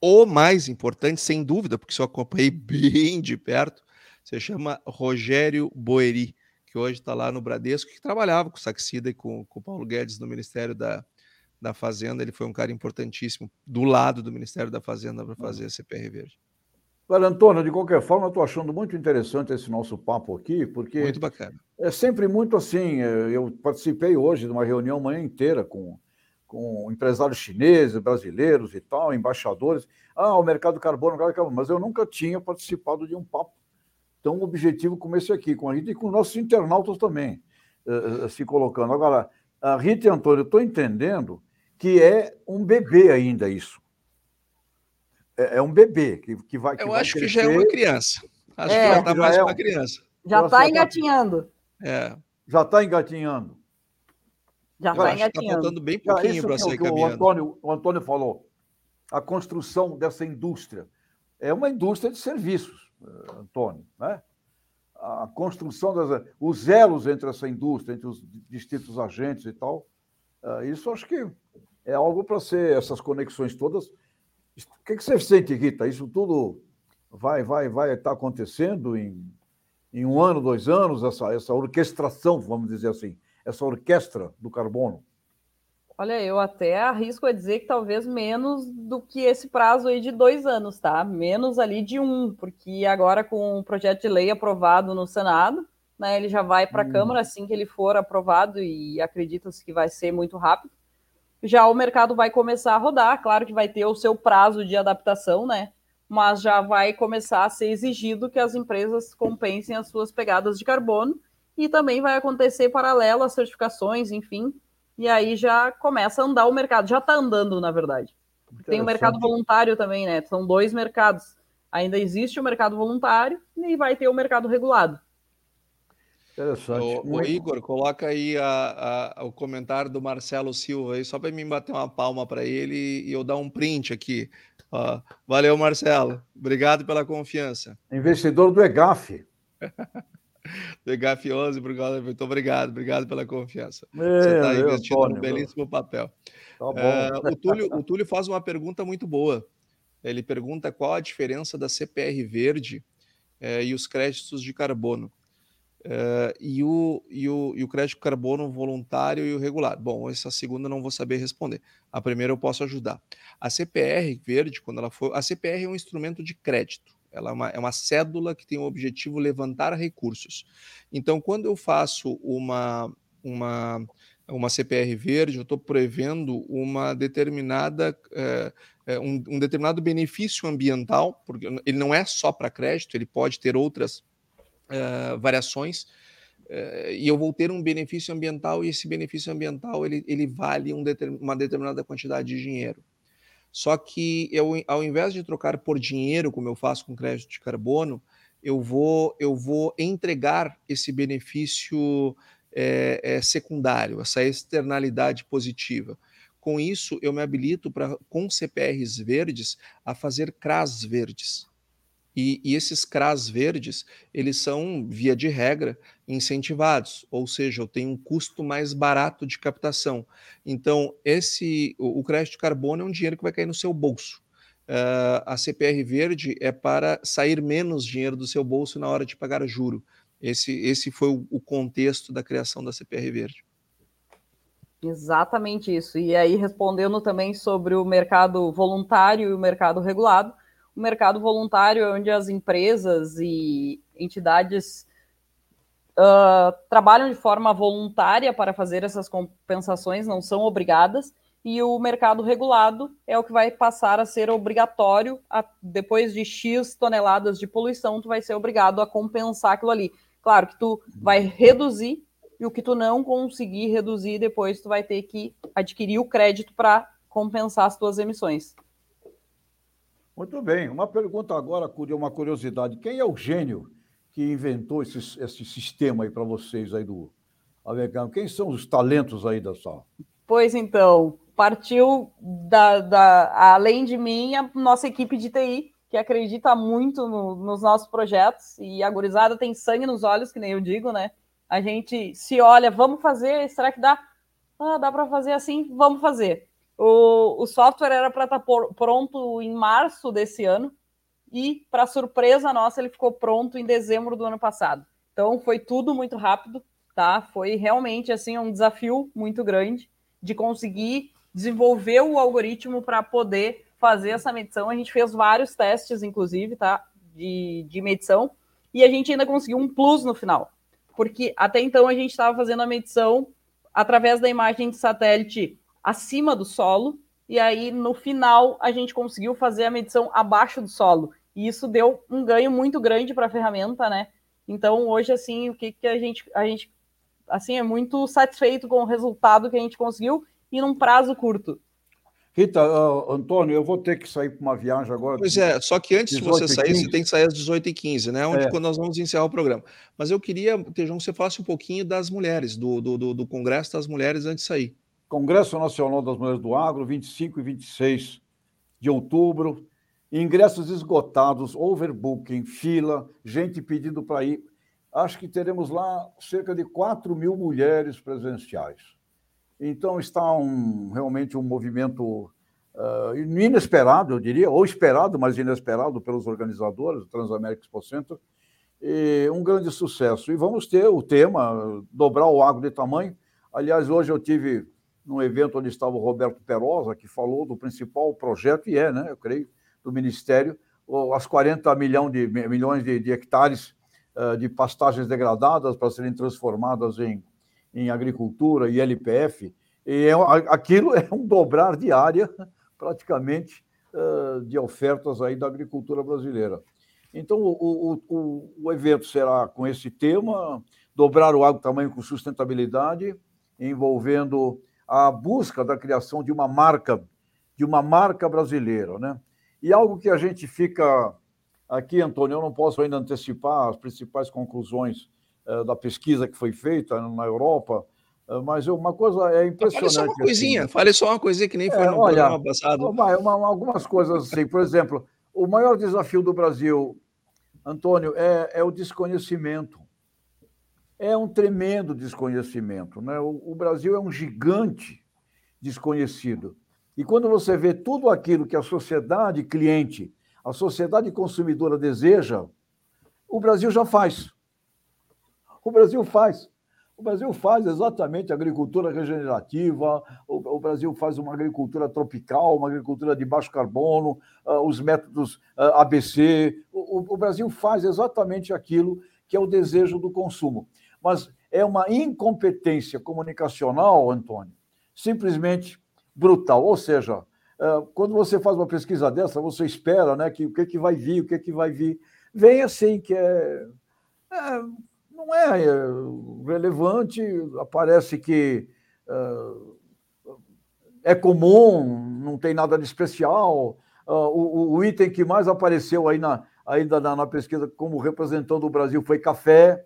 o mais importante, sem dúvida, porque eu acompanhei bem de perto, se chama Rogério Boeri, que hoje está lá no Bradesco, que trabalhava com o Saxida e com, com o Paulo Guedes no Ministério da, da Fazenda. Ele foi um cara importantíssimo do lado do Ministério da Fazenda para fazer a CPR Verde. Olha, Antônio, de qualquer forma, eu estou achando muito interessante esse nosso papo aqui, porque. Muito bacana. É sempre muito assim. É, eu participei hoje de uma reunião manhã inteira com, com empresários chineses, brasileiros e tal, embaixadores. Ah, o mercado carbono, mas eu nunca tinha participado de um papo tão objetivo como esse aqui, com a Rita e com nossos internautas também uh, uh, se colocando. Agora, a Rita e Antônio, eu estou entendendo que é um bebê ainda isso. É, é um bebê que, que vai. Que eu vai acho crescer. que já é uma criança. Acho é, que já está mais é uma criança. Já está engatinhando. É. Já está engatinhando. Já está engatinhando. Está faltando bem pouquinho para ser caminhando. O Antônio, o Antônio falou. A construção dessa indústria é uma indústria de serviços. Eh, Antônio, né? a construção das os elos entre essa indústria, entre os distintos agentes e tal, eh, isso acho que é algo para ser essas conexões todas. O que, que você sente, Rita? Isso tudo vai vai vai estar acontecendo em, em um ano, dois anos, essa, essa orquestração, vamos dizer assim, essa orquestra do carbono? Olha, eu até arrisco a dizer que talvez menos do que esse prazo aí de dois anos, tá? Menos ali de um, porque agora com o projeto de lei aprovado no Senado, né, ele já vai para a hum. Câmara assim que ele for aprovado e acredita-se que vai ser muito rápido. Já o mercado vai começar a rodar, claro que vai ter o seu prazo de adaptação, né? Mas já vai começar a ser exigido que as empresas compensem as suas pegadas de carbono e também vai acontecer paralelo às certificações, enfim, e aí já começa a andar o mercado, já está andando, na verdade. Tem o mercado voluntário também, né? São dois mercados. Ainda existe o mercado voluntário e vai ter o mercado regulado. Interessante. O, o Igor, coloca aí a, a, o comentário do Marcelo Silva aí, só para mim bater uma palma para ele e eu dar um print aqui. valeu, Marcelo. Obrigado pela confiança. Investidor do EGAF. PGF 11, muito obrigado, obrigado pela confiança. Você está investindo Antônio, um belíssimo papel. Tá uh, o, Túlio, o Túlio faz uma pergunta muito boa. Ele pergunta qual a diferença da CPR verde uh, e os créditos de carbono. Uh, e, o, e, o, e o crédito carbono voluntário e o regular. Bom, essa segunda não vou saber responder. A primeira eu posso ajudar. A CPR verde, quando ela for. A CPR é um instrumento de crédito. Ela é uma, é uma cédula que tem o objetivo levantar recursos. Então, quando eu faço uma, uma, uma CPR verde, eu estou prevendo uma determinada, é, um, um, determinado benefício ambiental, porque ele não é só para crédito, ele pode ter outras é, variações, é, e eu vou ter um benefício ambiental, e esse benefício ambiental ele, ele vale um determin, uma determinada quantidade de dinheiro. Só que eu, ao invés de trocar por dinheiro, como eu faço com crédito de carbono, eu vou, eu vou entregar esse benefício é, é, secundário, essa externalidade positiva. Com isso, eu me habilito para, com CPRs verdes, a fazer CRAS verdes. E, e, esses CRAS verdes, eles são, via de regra, incentivados, ou seja, eu tenho um custo mais barato de captação. Então, esse o, o crédito de carbono é um dinheiro que vai cair no seu bolso. Uh, a CPR verde é para sair menos dinheiro do seu bolso na hora de pagar juro. Esse, esse foi o, o contexto da criação da CPR verde. Exatamente isso. E aí, respondendo também sobre o mercado voluntário e o mercado regulado, o mercado voluntário é onde as empresas e entidades uh, trabalham de forma voluntária para fazer essas compensações, não são obrigadas, e o mercado regulado é o que vai passar a ser obrigatório, a, depois de X toneladas de poluição, tu vai ser obrigado a compensar aquilo ali. Claro que tu vai reduzir, e o que tu não conseguir reduzir, depois tu vai ter que adquirir o crédito para compensar as tuas emissões. Muito bem. Uma pergunta agora, uma curiosidade. Quem é o gênio que inventou esse, esse sistema aí para vocês aí do americano? Quem são os talentos aí da sala? Pois então, partiu da, da além de mim, a nossa equipe de TI, que acredita muito no, nos nossos projetos, e a gurizada tem sangue nos olhos, que nem eu digo, né? A gente se olha, vamos fazer, será que dá? Ah, dá para fazer assim, vamos fazer. O, o software era para estar tá pronto em março desse ano e, para surpresa nossa, ele ficou pronto em dezembro do ano passado. Então, foi tudo muito rápido, tá? Foi realmente assim um desafio muito grande de conseguir desenvolver o algoritmo para poder fazer essa medição. A gente fez vários testes, inclusive, tá? De, de medição e a gente ainda conseguiu um plus no final, porque até então a gente estava fazendo a medição através da imagem de satélite acima do solo, e aí no final a gente conseguiu fazer a medição abaixo do solo. E isso deu um ganho muito grande para a ferramenta, né? Então hoje assim, o que, que a gente a gente assim é muito satisfeito com o resultado que a gente conseguiu e num prazo curto. Rita, uh, Antônio, eu vou ter que sair para uma viagem agora. Pois é, só que antes de você sair, você tem que sair às 18h15, né? Onde é. quando nós vamos encerrar o programa. Mas eu queria, Tejão, que você falasse um pouquinho das mulheres, do, do, do Congresso das Mulheres antes de sair. Congresso Nacional das Mulheres do Agro, 25 e 26 de outubro. Ingressos esgotados, overbooking, fila, gente pedindo para ir. Acho que teremos lá cerca de 4 mil mulheres presenciais. Então está um, realmente um movimento uh, inesperado, eu diria, ou esperado, mas inesperado pelos organizadores, o Transamérica Expo Center, e um grande sucesso. E vamos ter o tema, dobrar o agro de tamanho. Aliás, hoje eu tive num evento onde estava o Roberto Perosa, que falou do principal projeto, e é, né, eu creio, do Ministério, as 40 milhão de, milhões de, de hectares uh, de pastagens degradadas para serem transformadas em, em agricultura e LPF. E é, aquilo é um dobrar de área, praticamente, uh, de ofertas aí da agricultura brasileira. Então, o, o, o, evento será com esse tema, dobrar o agro tamanho com sustentabilidade, envolvendo a busca da criação de uma marca, de uma marca brasileira, né? E algo que a gente fica aqui, Antônio, eu não posso ainda antecipar as principais conclusões uh, da pesquisa que foi feita na Europa, uh, mas uma coisa é impressionante. Fale só uma coisinha, assim. fale só uma coisinha que nem foi é, no olha, programa passado. Uma, uma, algumas coisas assim, por exemplo, o maior desafio do Brasil, Antônio, é, é o desconhecimento é um tremendo desconhecimento. Né? O, o Brasil é um gigante desconhecido. E quando você vê tudo aquilo que a sociedade cliente, a sociedade consumidora deseja, o Brasil já faz. O Brasil faz. O Brasil faz exatamente agricultura regenerativa, o, Brasil faz uma agricultura tropical, uma agricultura de baixo carbono, uh, os métodos ah, ABC. O, o Brasil faz exatamente aquilo que é o desejo do consumo mas é uma incompetência comunicacional, Antônio, simplesmente brutal. Ou seja, é, quando você faz uma pesquisa dessa, você espera né, que o que, que vai vir, o que, que vai vir. Vem assim, que é, é não é, é relevante, aparece que. É, é comum, não tem nada de especial. O, o, item que mais apareceu aí na, ainda na, na, pesquisa como representando o Brasil foi café.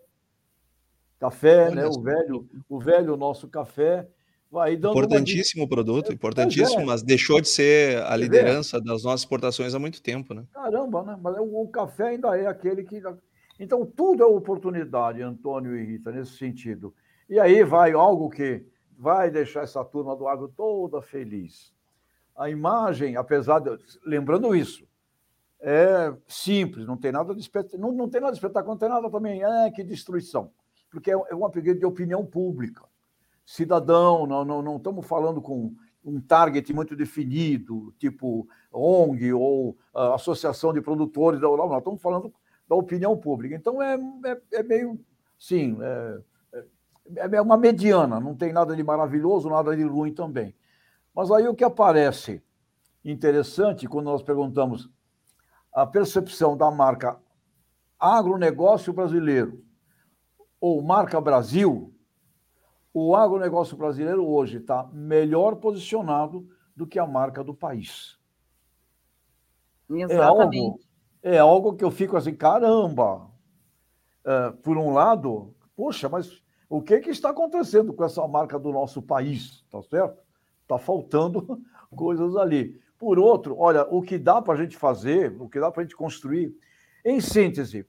Café, né? O velho, o velho nosso café. Vai dando importantíssimo uma... produto, importantíssimo, é. mas deixou de ser a liderança das nossas exportações há muito tempo, né? Caramba, né? Mas o, o café ainda é aquele que. Então, tudo é oportunidade, Antônio e Rita, nesse sentido. E aí vai algo que vai deixar essa turma do agro toda feliz. A imagem, apesar de. Lembrando isso, é simples, não tem nada de espetáculo, não, não tem nada de espetáculo, não tem nada também, é que destruição. Porque é, é uma pergunta de opinião pública. Cidadão, não, não, não estamos falando com um target muito definido, tipo ONG ou uh, Associação de Produtores da Europa, não, estamos falando da opinião pública. Então é, é, é meio, sim, é, é, é uma mediana, não tem nada de maravilhoso, nada de ruim também. Mas aí o que aparece interessante quando nós perguntamos a percepção da marca agronegócio brasileiro ou marca Brasil, o agronegócio brasileiro hoje está melhor posicionado do que a marca do país. Exatamente. É algo, é algo que eu fico assim, caramba. É, por um lado, poxa, mas o que, que está acontecendo com essa marca do nosso país? Tá certo? Está faltando coisas ali. Por outro, olha, o que dá para a gente fazer, o que dá para a gente construir, em síntese,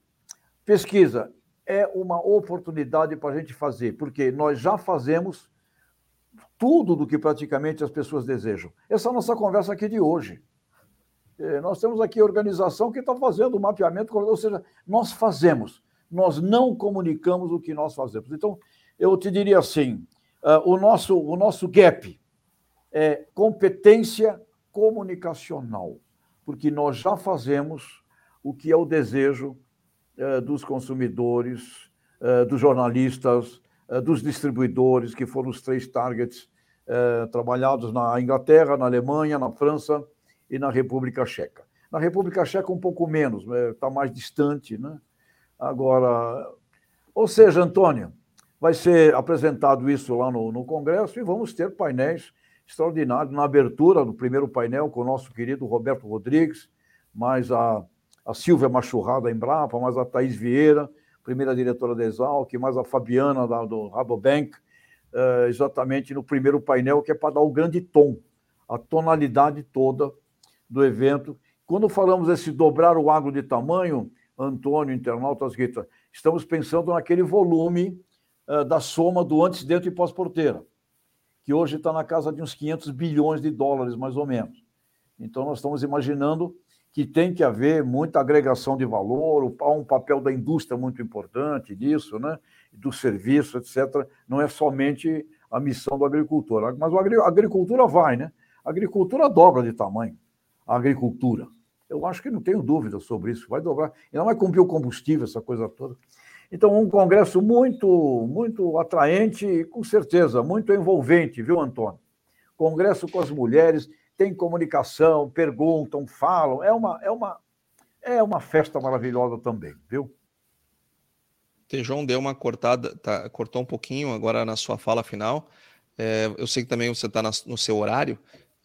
pesquisa é uma oportunidade para a gente fazer, porque nós já fazemos tudo do que praticamente as pessoas desejam. Essa é a nossa conversa aqui de hoje. É, nós temos aqui a organização que está fazendo o mapeamento, ou seja, nós fazemos, nós não comunicamos o que nós fazemos. Então, eu te diria assim: uh, o, nosso, o nosso gap é competência comunicacional, porque nós já fazemos o que é o desejo dos consumidores, uh, dos jornalistas, dos distribuidores, que foram os três targets trabalhados na Inglaterra, na Alemanha, na França e na República Checa. Na República Checa, um pouco menos, está mais distante, né? Agora, ou seja, Antônio, vai ser apresentado isso lá no, no Congresso e vamos ter painéis extraordinários. Na abertura do primeiro painel, com o nosso querido Roberto Rodrigues, mais a, a Silvia Machurrada da Embrapa, mais a Thaís Vieira, primeira diretora da Exalc, mais a Fabiana da, do Rabobank, uh, exatamente no primeiro painel, que é para dar o grande tom, a tonalidade toda do evento. Quando falamos desse dobrar o agro de tamanho, Antônio, internautas, Rita, estamos pensando naquele volume uh, da soma do antes, dentro e pós-porteira, que hoje está na casa de uns 500 bilhões de dólares, mais ou menos. Então, nós estamos imaginando que tem que haver muita agregação de valor, há um papel da indústria muito importante disso, né? do serviço, etc. Não é somente a missão do agricultor. Mas a agricultura vai, né? A agricultura dobra de tamanho. A agricultura. Eu acho que não tenho dúvida sobre isso. Vai dobrar. E não vai cumprir o combustível, essa coisa toda. Então, um congresso muito, muito atraente e, com certeza, muito envolvente, viu, Antônio? Congresso com as mulheres, tem comunicação, perguntam, falam. É uma, é uma, é uma festa maravilhosa também, viu? João deu uma cortada, tá, cortou um pouquinho agora na sua fala final. É, eu sei que também você está no seu horário,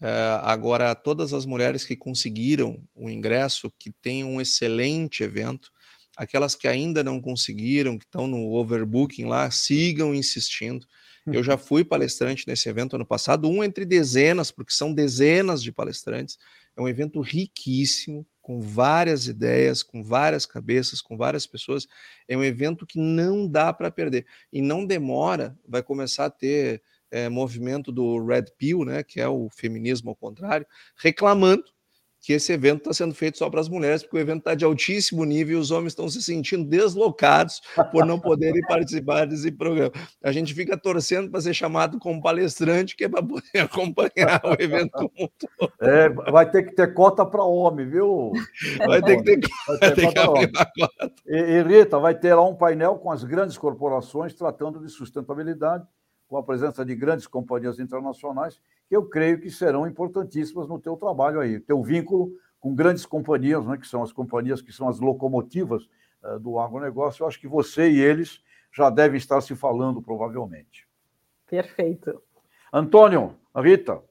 Uh, agora, todas as mulheres que conseguiram o ingresso, que tem um excelente evento, aquelas que ainda não conseguiram, que estão no overbooking lá, sigam insistindo. Eu já fui palestrante nesse evento ano passado, um entre dezenas, porque são dezenas de palestrantes. É um evento riquíssimo, com várias ideias, com várias cabeças, com várias pessoas. É um evento que não dá para perder. E não demora, vai começar a ter é, movimento do Red Pill, né, que é o feminismo ao contrário, reclamando que esse evento está sendo feito só para as mulheres, porque o evento está de altíssimo nível e os homens estão se sentindo deslocados por não poderem participar desse programa. A gente fica torcendo para ser chamado como palestrante, que é para poder acompanhar o evento. É, vai ter que ter cota para homem, viu? Vai ter que ter, vai ter, ter cota. cota. E, e Rita, vai ter lá um painel com as grandes corporações tratando de sustentabilidade com a presença de grandes companhias internacionais, que eu creio que serão importantíssimas no teu trabalho aí, teu vínculo com grandes companhias, né, que são as companhias que são as locomotivas uh, do agronegócio. Eu acho que você e eles já devem estar se falando, provavelmente. Perfeito. Antônio, Rita,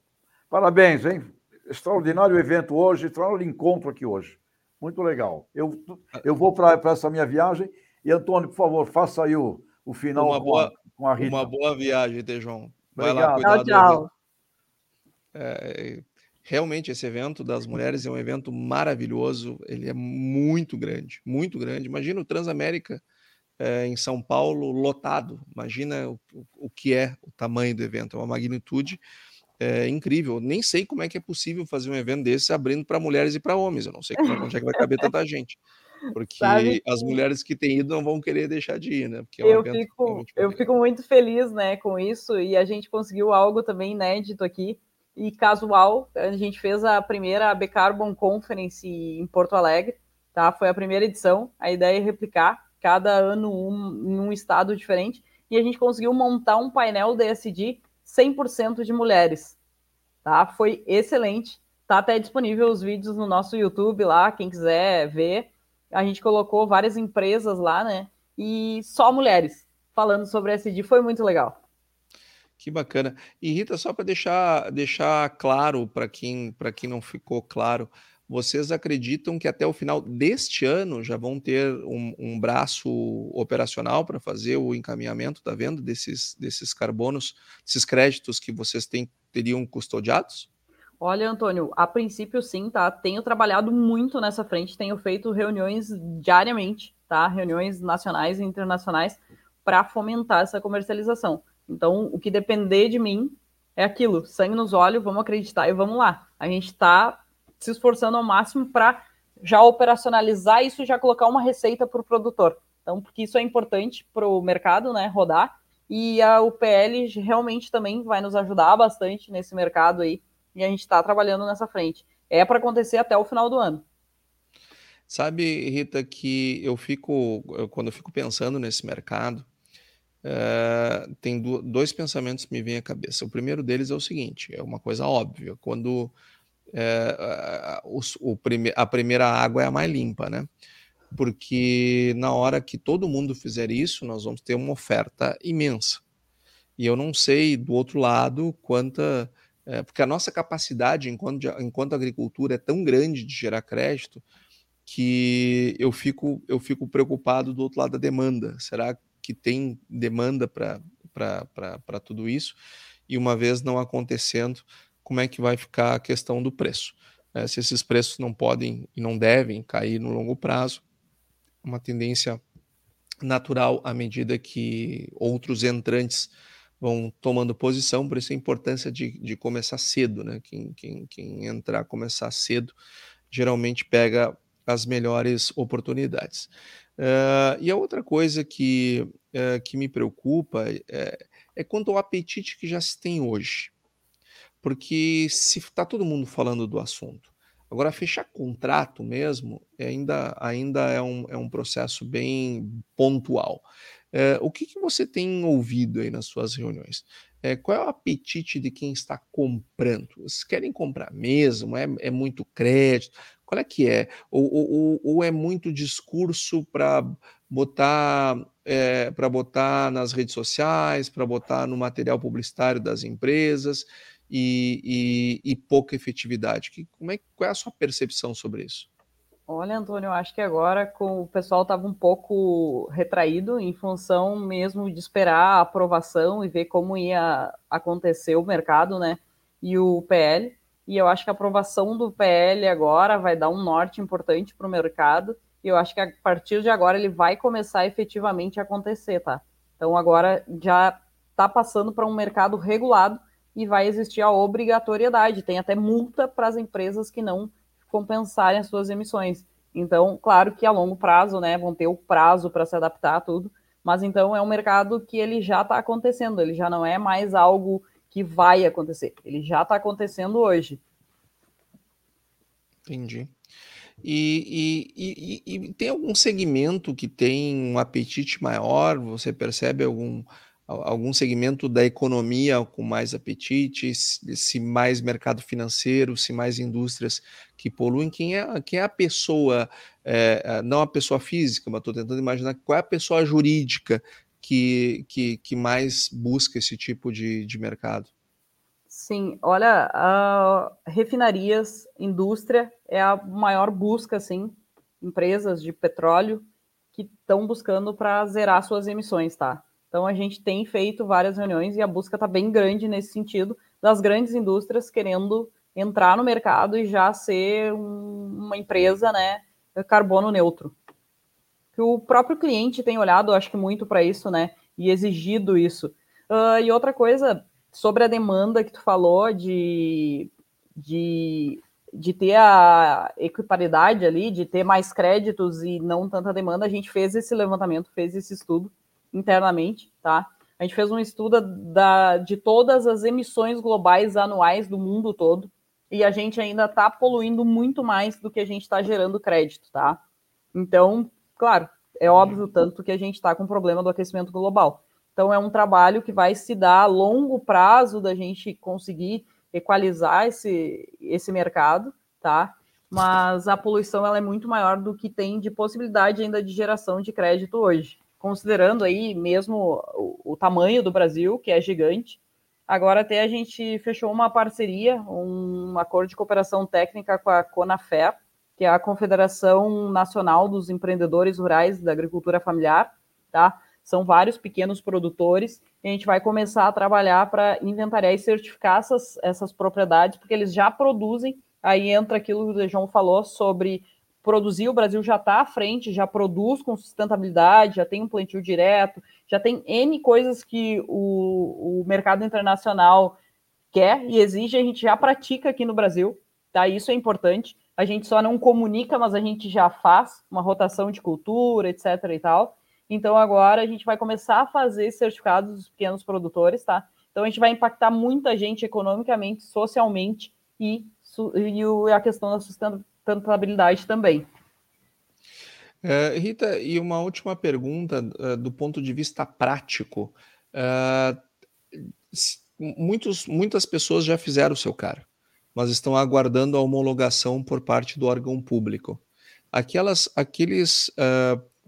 Parabéns, hein? Extraordinário evento hoje, extraordinário encontro aqui hoje. Muito legal. Eu, eu vou para essa minha viagem e, Antônio, por favor, faça aí o, o final uma boa, com a Rita. Uma boa viagem, Tejão. Vai Obrigado. lá, Tchau, tchau. É, realmente, esse evento das mulheres é um evento maravilhoso. Ele é muito grande, muito grande. Imagina o Transamérica é, em São Paulo lotado. Imagina o, o, que é o tamanho do evento. É uma magnitude é, incrível. Nem sei como é que é possível fazer um evento desse abrindo para mulheres e para homens. Eu não sei como, onde é que vai caber tanta gente. Porque Sabe as que- mulheres que têm ido não vão querer deixar de ir, né? Porque é um eu fico, eu muito fico muito feliz, né, com isso e a gente conseguiu algo também inédito aqui e casual. A gente fez a primeira AB Carbon Conference em Porto Alegre, tá? Foi a primeira edição. A ideia é replicar cada ano um, em um estado diferente e a gente conseguiu montar um painel DSD 100% de mulheres, tá? Foi excelente. Tá até disponível os vídeos no nosso YouTube lá, quem quiser ver. A gente colocou várias empresas lá, né? E só mulheres falando sobre SD foi muito legal. Que bacana. E Rita, só para deixar, deixar claro para quem, quem não ficou claro, vocês acreditam que até o final deste ano já vão ter um, um braço operacional para fazer o encaminhamento da venda desses, desses carbonos, desses créditos que vocês têm, teriam custodiados? Olha, Antônio, a princípio sim, tá? Tenho trabalhado muito nessa frente, tenho feito reuniões diariamente, tá? Reuniões nacionais e internacionais para fomentar essa comercialização. Então, o que depender de mim é aquilo, sangue nos olhos, vamos acreditar e vamos lá. A gente está se esforçando ao máximo para já operacionalizar isso e já colocar uma receita para o produtor. Então, porque isso é importante para o mercado, né, rodar. E a UPL realmente também vai nos ajudar bastante nesse mercado aí. E a gente está trabalhando nessa frente. É para acontecer até o final do ano. Sabe, Rita, que eu fico, quando eu fico pensando nesse mercado, eh, tem du- dois pensamentos que me vêm à cabeça. O primeiro deles é o seguinte: é uma coisa óbvia. Quando os- o prime- a primeira água é a mais limpa, né? Porque na hora que todo mundo fizer isso, nós vamos ter uma oferta imensa. E eu não sei do outro lado quanta. Eh, porque a nossa capacidade enquanto, enquanto agricultura é tão grande de gerar crédito que eu fico, eu fico preocupado do outro lado da demanda. Será que tem demanda para tudo isso? E uma vez não acontecendo, como é que vai ficar a questão do preço? Eh, se esses preços não podem e não devem cair no longo prazo, uma tendência natural à medida que outros entrantes vão tomando posição, por isso a importância de, de começar cedo, né? Quem, quem, quem entrar, começar cedo, geralmente pega as melhores oportunidades. Uh, e a outra coisa que, uh, que me preocupa é, é quanto ao apetite que já se tem hoje. Porque se está todo mundo falando do assunto, agora fechar contrato mesmo ainda, ainda é, um, é um processo bem pontual. Uh, o que, que você tem ouvido aí nas suas reuniões? É, qual é o apetite de quem está comprando? Vocês querem comprar mesmo? É, é muito crédito? Qual é que é? Ou, ou, ou é muito discurso para botar é, para botar nas redes sociais, para botar no material publicitário das empresas e, e, e pouca efetividade? Que, como é, qual é a sua percepção sobre isso? Olha, Antônio, eu acho que agora com, o pessoal estava um pouco retraído em função mesmo de esperar a aprovação e ver como ia acontecer o mercado, né? E o PL. E eu acho que a aprovação do PL agora vai dar um norte importante para o mercado. E eu acho que a partir de agora ele vai começar efetivamente a acontecer, tá? Então agora já está passando para um mercado regulado e vai existir a obrigatoriedade. Tem até multa para as empresas que não compensarem as suas emissões. Então, claro que a longo prazo, né, vão ter o prazo para se adaptar a tudo, mas então é um mercado que ele já está acontecendo, ele já não é mais algo que vai acontecer, ele já está acontecendo hoje. Entendi. E, e, e, e, tem algum segmento que tem um apetite maior? Você percebe algum, algum segmento da economia com mais apetite? Se, mais mercado financeiro, se mais indústrias que poluem? Quem é, quem é a pessoa, é, não a pessoa física, mas estou tentando imaginar qual é a pessoa jurídica que, que, que mais busca esse tipo de, de mercado? Sim, olha, refinarias, indústria é a maior busca, assim, empresas de petróleo que estão buscando para zerar suas emissões, tá? Então a gente tem feito várias reuniões e a busca está bem grande nesse sentido, das grandes indústrias querendo entrar no mercado e já ser um, uma empresa, né, carbono neutro. Que o próprio cliente tem olhado, acho que muito para isso, né, e exigido isso. Uh, e outra coisa sobre a demanda que tu falou de, de, de ter a equiparidade ali, de ter mais créditos e não tanta demanda, a gente fez esse levantamento, fez esse estudo internamente, tá? A gente fez um estudo da, de todas as emissões globais anuais do mundo todo e a gente ainda está poluindo muito mais do que a gente está gerando crédito, tá? Então, claro, é óbvio tanto que a gente está com o problema do aquecimento global. Então, é um trabalho que vai se dar a longo prazo da gente conseguir equalizar esse, esse mercado, tá? Mas a poluição ela é muito maior do que tem de possibilidade ainda de geração de crédito hoje. Considerando aí mesmo o, o tamanho do Brasil, que é gigante, agora até a gente fechou uma parceria, um acordo de cooperação técnica com a Conafer, que é a Confederação Nacional dos Empreendedores Rurais da Agricultura Familiar, tá? São vários pequenos produtores e a gente vai começar a trabalhar para inventariar e certificar essas, essas propriedades, porque eles já produzem. Aí entra aquilo que o João falou sobre produzir, o Brasil já está à frente, já produz com sustentabilidade, já tem um plantio direto, já tem N coisas que o, o mercado internacional quer e exige, a gente já pratica aqui no Brasil, tá? Isso é importante. A gente só não comunica, mas a gente já faz uma rotação de cultura, etc. e tal. Então agora a gente vai começar a fazer certificados dos pequenos produtores, tá? Então a gente vai impactar muita gente economicamente, socialmente e, e a questão da sustentabilidade também. Uh, Rita, e uma última pergunta uh, do ponto de vista prático. Uh, muitos, muitas pessoas já fizeram o seu cara, mas estão aguardando a homologação por parte do órgão público. Aquelas, aqueles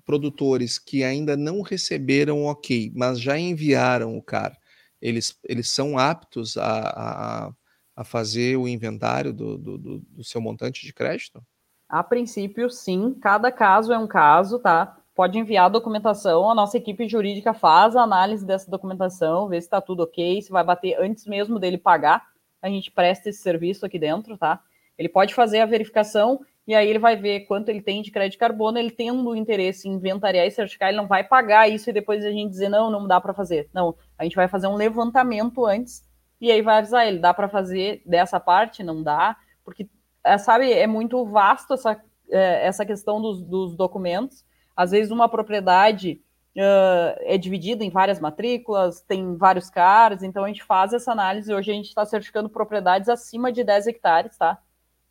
produtores que ainda não receberam ok, mas já enviaram o CAR, eles, eles são aptos a, a, a fazer o inventário do, do, do, seu montante de crédito? A princípio, sim. Cada caso é um caso, tá? Pode enviar a documentação, a nossa equipe jurídica faz a análise dessa documentação, vê se está tudo ok, se vai bater antes mesmo dele pagar. A gente presta esse serviço aqui dentro, tá? Ele pode fazer a verificação e aí ele vai ver quanto ele tem de crédito de carbono, ele tendo interesse em inventariar e certificar, ele não vai pagar isso e depois a gente dizer, não, não dá para fazer. Não, a gente vai fazer um levantamento antes e aí vai avisar ele, dá para fazer dessa parte? Não dá, porque, é, sabe, é muito vasto essa, é, essa questão dos, dos documentos. Às vezes uma propriedade uh, é dividida em várias matrículas, tem vários caras, então a gente faz essa análise, hoje a gente está certificando propriedades acima de 10 hectares, tá?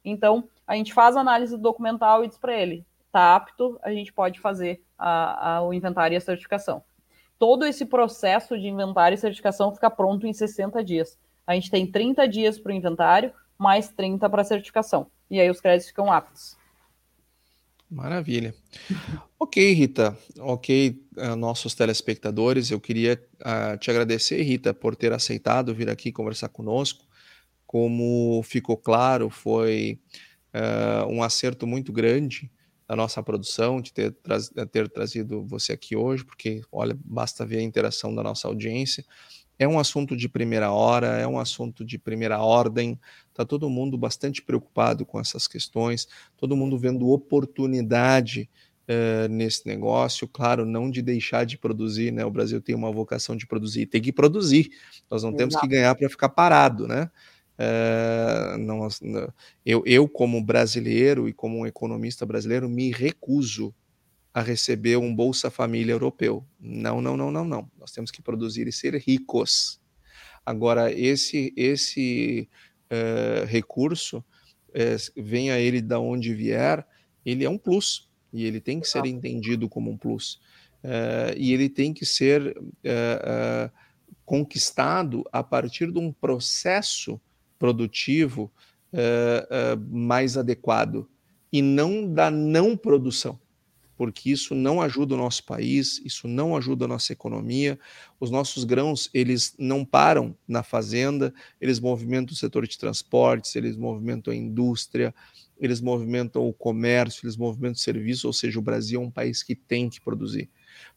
Então, a gente faz a análise documental e diz para ele, está apto, a gente pode fazer a, a, o inventário e a certificação. Todo esse processo de inventário e certificação fica pronto em 60 dias. A gente tem 30 dias para o inventário, mais 30 para a certificação. E aí os créditos ficam aptos. Maravilha. ok, Rita. Ok, uh, nossos telespectadores, eu queria uh, te agradecer, Rita, por ter aceitado vir aqui conversar conosco. Como ficou claro, foi uh, um acerto muito grande da nossa produção de ter, tra ter trazido você aqui hoje, porque, olha, basta ver a interação da nossa audiência. É um assunto de primeira hora, é um assunto de primeira ordem, está todo mundo bastante preocupado com essas questões, todo mundo vendo oportunidade uh, nesse negócio, claro, não de deixar de produzir, né? O Brasil tem uma vocação de produzir, tem que produzir, nós não Exato. temos que ganhar para ficar parado, né? Uh, não, eu, eu, como brasileiro e como um economista brasileiro, me recuso a receber um Bolsa Família europeu. Não, não, não, não, não. Nós temos que produzir e ser ricos. Agora, esse, esse uh, recurso, uh, venha ele da onde vier, ele é um plus e ele tem que ser entendido como um plus. e ele tem que ser conquistado a partir de um processo produtivo uh, uh, mais adequado e não da não produção, porque isso não ajuda o nosso país, isso não ajuda a nossa economia. Os nossos grãos, eles não param na fazenda, eles movimentam o setor de transportes, eles movimentam a indústria, eles movimentam o comércio, eles movimentam o serviço, ou seja, o Brasil é um país que tem que produzir.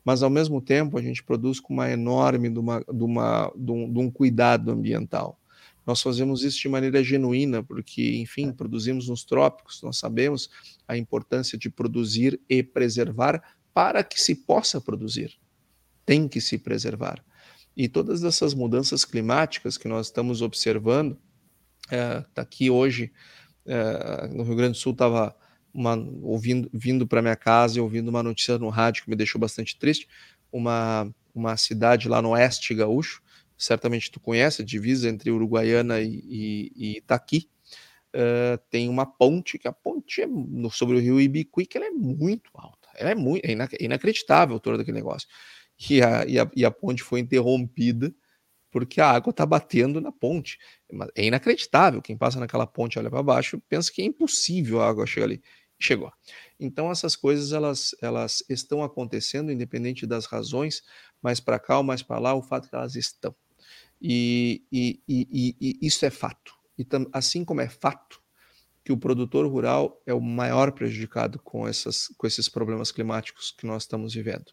Mas, ao mesmo tempo, a gente produz com uma enorme, de, uma, de, uma, de, um, de um cuidado ambiental. Nós fazemos isso de maneira genuína, porque, enfim, produzimos nos trópicos, nós sabemos a importância de produzir e preservar para que se possa produzir. Tem que se preservar. E todas essas mudanças climáticas que nós estamos observando, está é, tá aqui hoje, é, no Rio Grande do Sul, estava ouvindo, vindo para minha casa e ouvindo uma notícia no rádio que me deixou bastante triste. Uma, uma cidade lá no oeste gaúcho, certamente tu conhece, a divisa entre Uruguaiana e, e, e Itaqui, uh, tem uma ponte, que a ponte é no, sobre o rio Ibicuí, que ela é muito alta, ela é, muito, é, inac é inacreditável a altura daquele negócio. E a, e, a, e a ponte foi interrompida porque a água está batendo na ponte. É inacreditável. Quem passa naquela ponte olha para baixo pensa que é impossível a água chegar ali. Chegou. Então essas coisas elas, elas estão acontecendo independente das razões, mais para cá ou mais para lá, o fato é que elas estão. E, e, e, e isso é fato. E tam, assim como é fato que o produtor rural é o maior prejudicado com, essas, com esses problemas climáticos que nós estamos vivendo.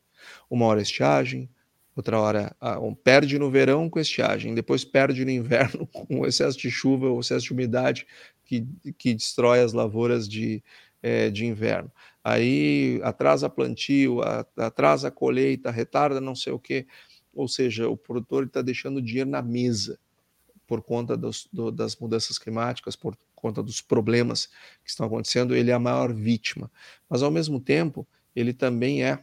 Uma hora estiagem, outra hora ah, um, perde no verão com estiagem, depois perde no inverno com excesso de chuva ou excesso de umidade que, que destrói as lavouras de, é, de inverno. Aí atrasa plantio, atrasa colheita, retarda não sei o quê. Ou seja, o produtor está deixando dinheiro na mesa por conta dos, do, das mudanças climáticas, por conta dos problemas que estão acontecendo, ele é a maior vítima. Mas, ao mesmo tempo, ele também é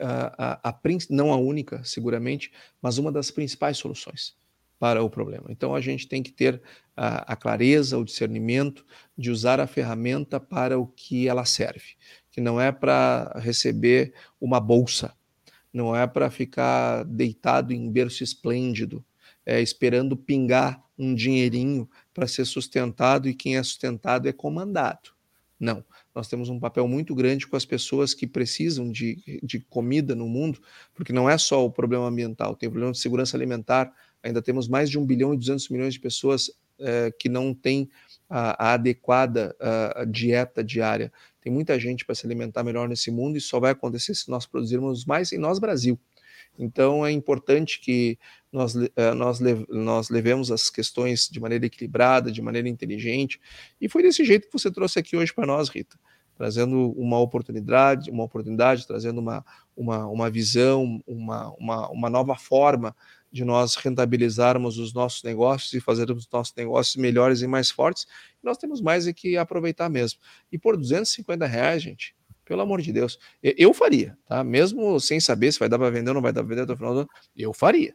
a, a, a, não a única, seguramente, mas uma das principais soluções para o problema. Então, a gente tem que ter a, a clareza, o discernimento de usar a ferramenta para o que ela serve, que não é para receber uma bolsa, não é para ficar deitado em berço esplêndido, é, esperando pingar um dinheirinho para ser sustentado e quem é sustentado é comandado. Não, nós temos um papel muito grande com as pessoas que precisam de, de comida no mundo, porque não é só o problema ambiental, tem o problema de segurança alimentar. Ainda temos mais de 1 bilhão e 200 milhões de pessoas é, que não têm a, a adequada a, a dieta diária. Tem muita gente para se alimentar melhor nesse mundo e só vai acontecer se nós produzirmos mais em nós, Brasil. Então é importante que nós, eh, nós, nós levemos as questões de maneira equilibrada, de maneira inteligente. E foi desse jeito que você trouxe aqui hoje para nós, Rita, trazendo uma oportunidade, uma oportunidade, trazendo uma, uma, uma visão, uma, uma, uma nova forma de nós rentabilizarmos os nossos negócios e fazermos os nossos negócios melhores e mais fortes, nós temos mais é que aproveitar mesmo. E por 250 reais, gente, pelo amor de Deus, eu faria, tá? Mesmo sem saber se vai dar para vender ou não vai dar para vender até o final do ano, eu faria.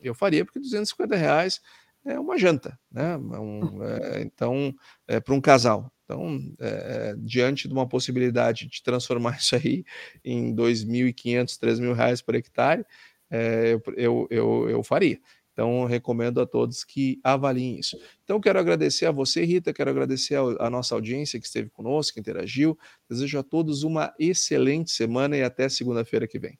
Eu faria, porque 250 reais é uma janta, né? É um, é, então, é, para um casal. Então, é, diante de uma possibilidade de transformar isso aí em 2.500, 3.000 reais por hectare, é, eu, eu, eu faria. Então, recomendo a todos que avaliem isso. Então, quero agradecer a você, Rita, quero agradecer a, nossa audiência que esteve conosco, que interagiu. Desejo a todos uma excelente semana e até segunda-feira que vem.